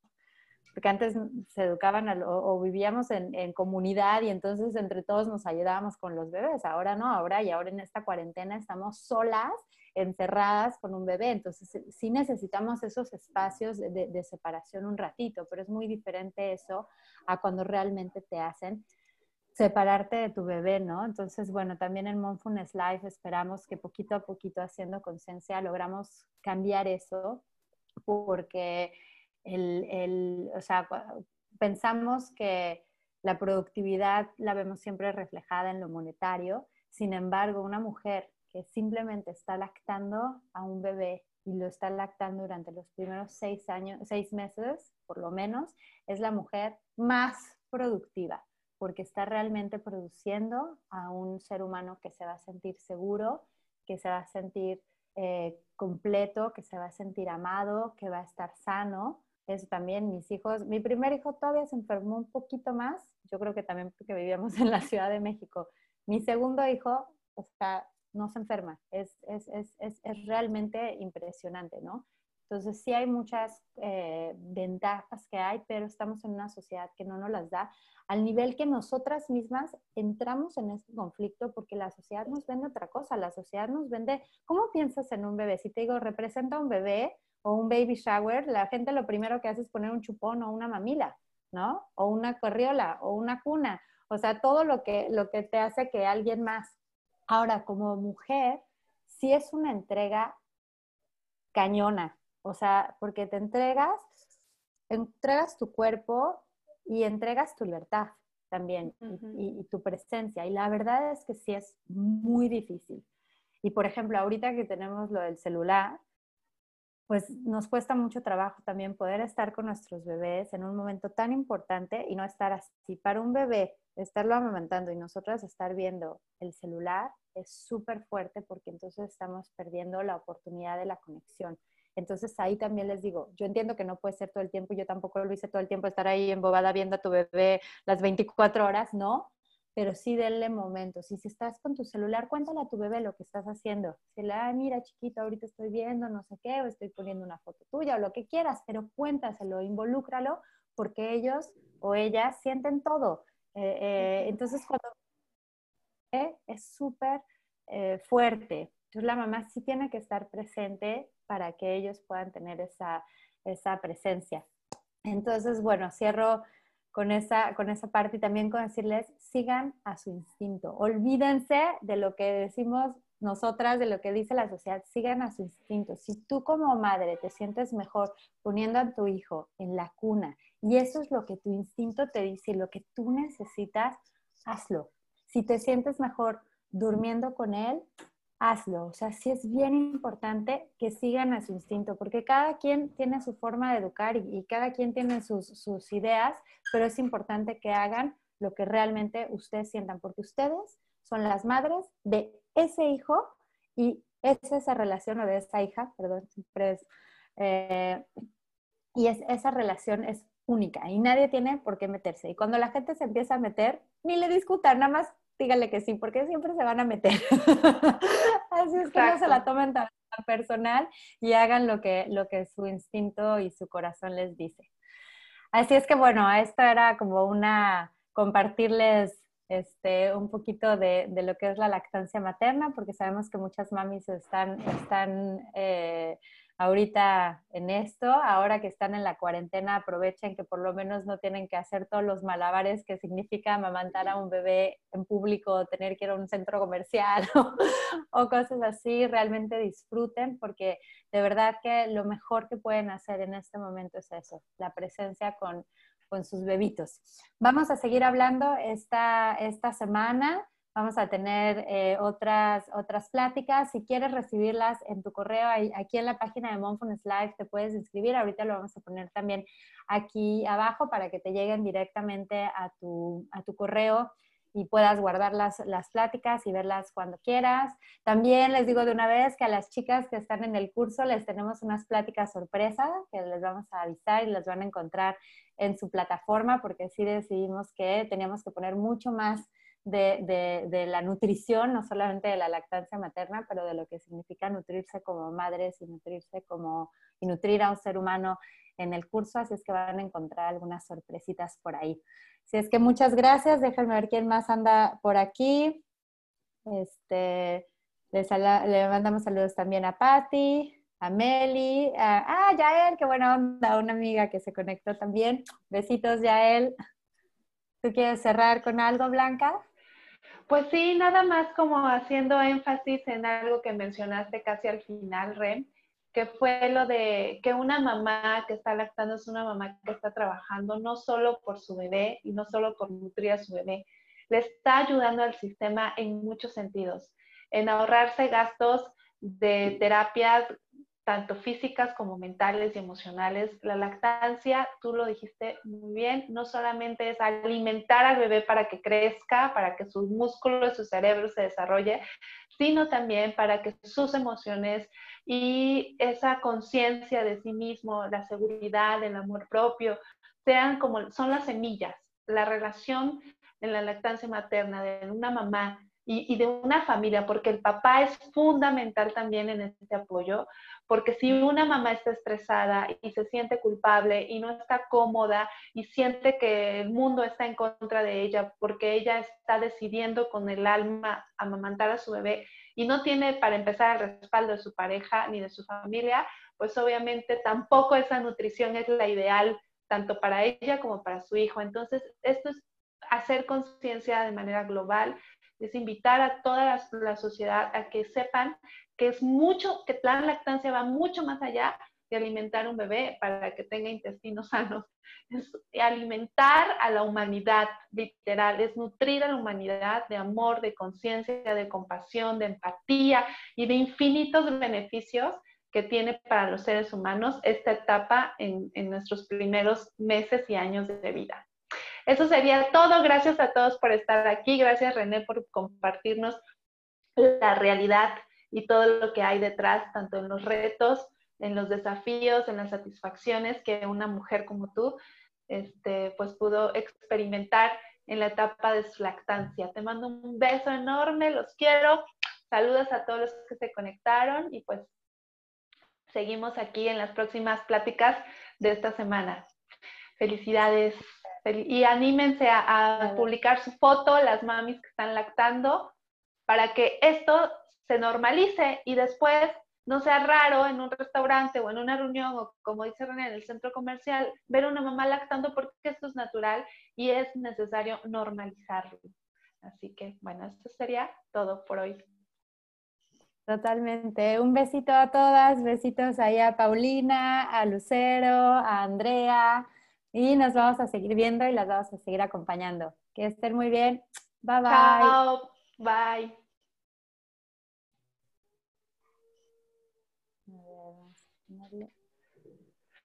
porque antes se educaban o, vivíamos en, en, comunidad y entonces entre todos nos ayudábamos con los bebés. Ahora no, ahora y ahora en esta cuarentena estamos solas, encerradas con un bebé. Entonces sí necesitamos esos espacios de, de, separación un ratito, pero es muy diferente eso a cuando realmente te hacen separarte de tu bebé, ¿no? Entonces, bueno, también en Monfulness Life esperamos que poquito a poquito haciendo conciencia logramos cambiar eso porque el, el, o sea, pensamos que la productividad la vemos siempre reflejada en lo monetario, sin embargo, una mujer que simplemente está lactando a un bebé y lo está lactando durante los primeros seis años, seis meses, por lo menos, es la mujer más productiva, porque está realmente produciendo a un ser humano que se va a sentir seguro, que se va a sentir eh, completo, que se va a sentir amado, que va a estar sano. Eso también mis hijos, mi primer hijo todavía se enfermó un poquito más, yo creo que también porque vivíamos *laughs* en la Ciudad de México. Mi segundo hijo, o no se enferma. Es, es, es, es realmente impresionante, ¿no? Entonces sí hay muchas eh, ventajas que hay, pero estamos en una sociedad que no nos las da al nivel que nosotras mismas entramos en este conflicto porque la sociedad nos vende otra cosa, la sociedad nos vende, ¿cómo piensas en un bebé? Si te digo, representa un bebé o un baby shower, la gente lo primero que hace es poner un chupón o una mamila, ¿no? O una corriola o una cuna, o sea, todo lo que, lo que te hace que alguien más Ahora, como mujer, sí es una entrega cañona, o sea, porque te entregas, entregas tu cuerpo y entregas tu libertad también y, tu presencia. Y la verdad es que sí es muy difícil. Y por ejemplo, ahorita que tenemos lo del celular, pues nos cuesta mucho trabajo también poder estar con nuestros bebés en un momento tan importante y no estar así. Para un bebé, estarlo amamantando y nosotras estar viendo el celular es súper fuerte porque entonces estamos perdiendo la oportunidad de la conexión. Entonces ahí también les digo, yo entiendo que no puede ser todo el tiempo, yo tampoco lo hice todo el tiempo, estar ahí embobada viendo a tu bebé las 24 horas, no, pero sí denle momentos. Y si estás con tu celular, cuéntale a tu bebé lo que estás haciendo. Si le, ah, mira chiquito, ahorita estoy viendo no sé qué, o estoy poniendo una foto tuya, o lo que quieras, pero cuéntaselo, involúcralo, porque ellos o ellas sienten todo. Eh, eh, entonces, cuando es súper eh, fuerte. Entonces, la mamá sí tiene que estar presente para que ellos puedan tener esa, esa presencia. Entonces, bueno, cierro con esa, con esa parte y también con decirles, sigan a su instinto. Olvídense de lo que decimos nosotras, de lo que dice la sociedad, sigan a su instinto. Si tú como madre te sientes mejor poniendo a tu hijo en la cuna y eso es lo que tu instinto te dice y lo que tú necesitas, hazlo. Si te sientes mejor durmiendo con él, hazlo. O sea, sí es bien importante que sigan a su instinto, porque cada quien tiene su forma de educar y, cada quien tiene sus, ideas, pero es importante que hagan lo que realmente ustedes sientan, porque ustedes son las madres de ese hijo y es esa relación o de esa hija, perdón, siempre es, eh, y es, esa relación es única y nadie tiene por qué meterse. Y cuando la gente se empieza a meter, ni le discutan, nada más dígale que sí, porque siempre se van a meter. *laughs* Así es que no se la tomen tan personal y hagan lo que, lo que su instinto y su corazón les dice. Así es que bueno, esto era como una, compartirles este, un poquito de, de lo que es la lactancia materna, porque sabemos que muchas mamis están, están eh, ahorita en esto, ahora que están en la cuarentena, aprovechen que por lo menos no tienen que hacer todos los malabares que significa amamantar a un bebé en público, tener que ir a un centro comercial *laughs* o, cosas así, realmente disfruten porque de verdad que lo mejor que pueden hacer en este momento es eso, la presencia con, con sus bebitos. Vamos a seguir hablando esta, esta semana Vamos a tener eh, otras, otras pláticas. Si quieres recibirlas en tu correo, aquí en la página de Monfons Live te puedes inscribir. Ahorita lo vamos a poner también aquí abajo para que te lleguen directamente a tu, a tu correo y puedas guardar las, las, pláticas y verlas cuando quieras. También les digo de una vez que a las chicas que están en el curso les tenemos unas pláticas sorpresa que les vamos a avisar y las van a encontrar en su plataforma porque sí decidimos que teníamos que poner mucho más de, la nutrición, no solamente de la lactancia materna, pero de lo que significa nutrirse como madres y nutrirse como, y nutrir a un ser humano en el curso, así es que van a encontrar algunas sorpresitas por ahí. Así es que muchas gracias, déjenme ver quién más anda por aquí. Este, le, mandamos saludos también a Patti, a Meli, a, ah, Yael, qué buena onda, una amiga que se conectó también. Besitos, Yael. ¿Tú quieres cerrar con algo, Blanca? Pues sí, nada más como haciendo énfasis en algo que mencionaste casi al final, Rem, que fue lo de que una mamá que está lactando es una mamá que está trabajando no solo por su bebé y no solo por nutrir a su bebé, le está ayudando al sistema en muchos sentidos, en ahorrarse gastos de terapias tanto físicas como mentales y emocionales. La lactancia, tú lo dijiste muy bien, no solamente es alimentar al bebé para que crezca, para que sus músculos, su cerebro se desarrolle, sino también para que sus emociones y esa conciencia de sí mismo, la seguridad, el amor propio, sean como son las semillas. La relación en la lactancia materna de una mamá y, de una familia, porque el papá es fundamental también en este apoyo, porque si una mamá está estresada y se siente culpable y no está cómoda y siente que el mundo está en contra de ella porque ella está decidiendo con el alma amamantar a su bebé y no tiene para empezar el respaldo de su pareja ni de su familia, pues obviamente tampoco esa nutrición es la ideal tanto para ella como para su hijo. Entonces, esto es hacer conciencia de manera global, es invitar a toda la, sociedad a que sepan que es mucho, que la lactancia va mucho más allá de alimentar un bebé para que tenga intestinos *laughs* sanos. Es alimentar a la humanidad, literal, es nutrir a la humanidad de amor, de conciencia, de compasión, de empatía y de infinitos beneficios que tiene para los seres humanos esta etapa en nuestros primeros meses y años de vida. Eso sería todo. Gracias a todos por estar aquí. Gracias René por compartirnos la realidad y todo lo que hay detrás, tanto en los retos, en los desafíos, en las satisfacciones que una mujer como tú este, pues pudo experimentar en la etapa de su lactancia. Te mando un beso enorme, los quiero. Saludos a todos los que se conectaron y pues seguimos aquí en las próximas pláticas de esta semana. Felicidades y anímense a, publicar su foto, las mamis que están lactando, para que esto se normalice y después no sea raro en un restaurante o en una reunión o como dice René en el centro comercial ver una mamá lactando porque esto es natural y es necesario normalizarlo. Así que bueno, esto sería todo por hoy. Totalmente. Un besito a todas, besitos ahí a Paulina, a Lucero, a Andrea, y nos vamos a seguir viendo y las vamos a seguir acompañando. Que estén muy bien. Bye bye. Chao. Bye. Voy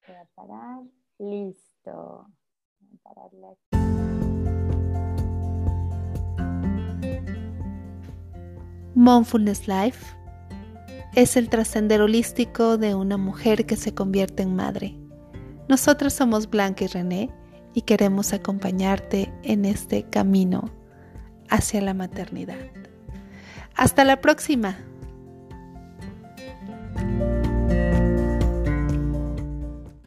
a parar. Listo. Voy a pararle Mindfulness Life es el trascender holístico de una mujer que se convierte en madre. Nosotros somos Blanca y René y queremos acompañarte en este camino hacia la maternidad. Hasta la próxima.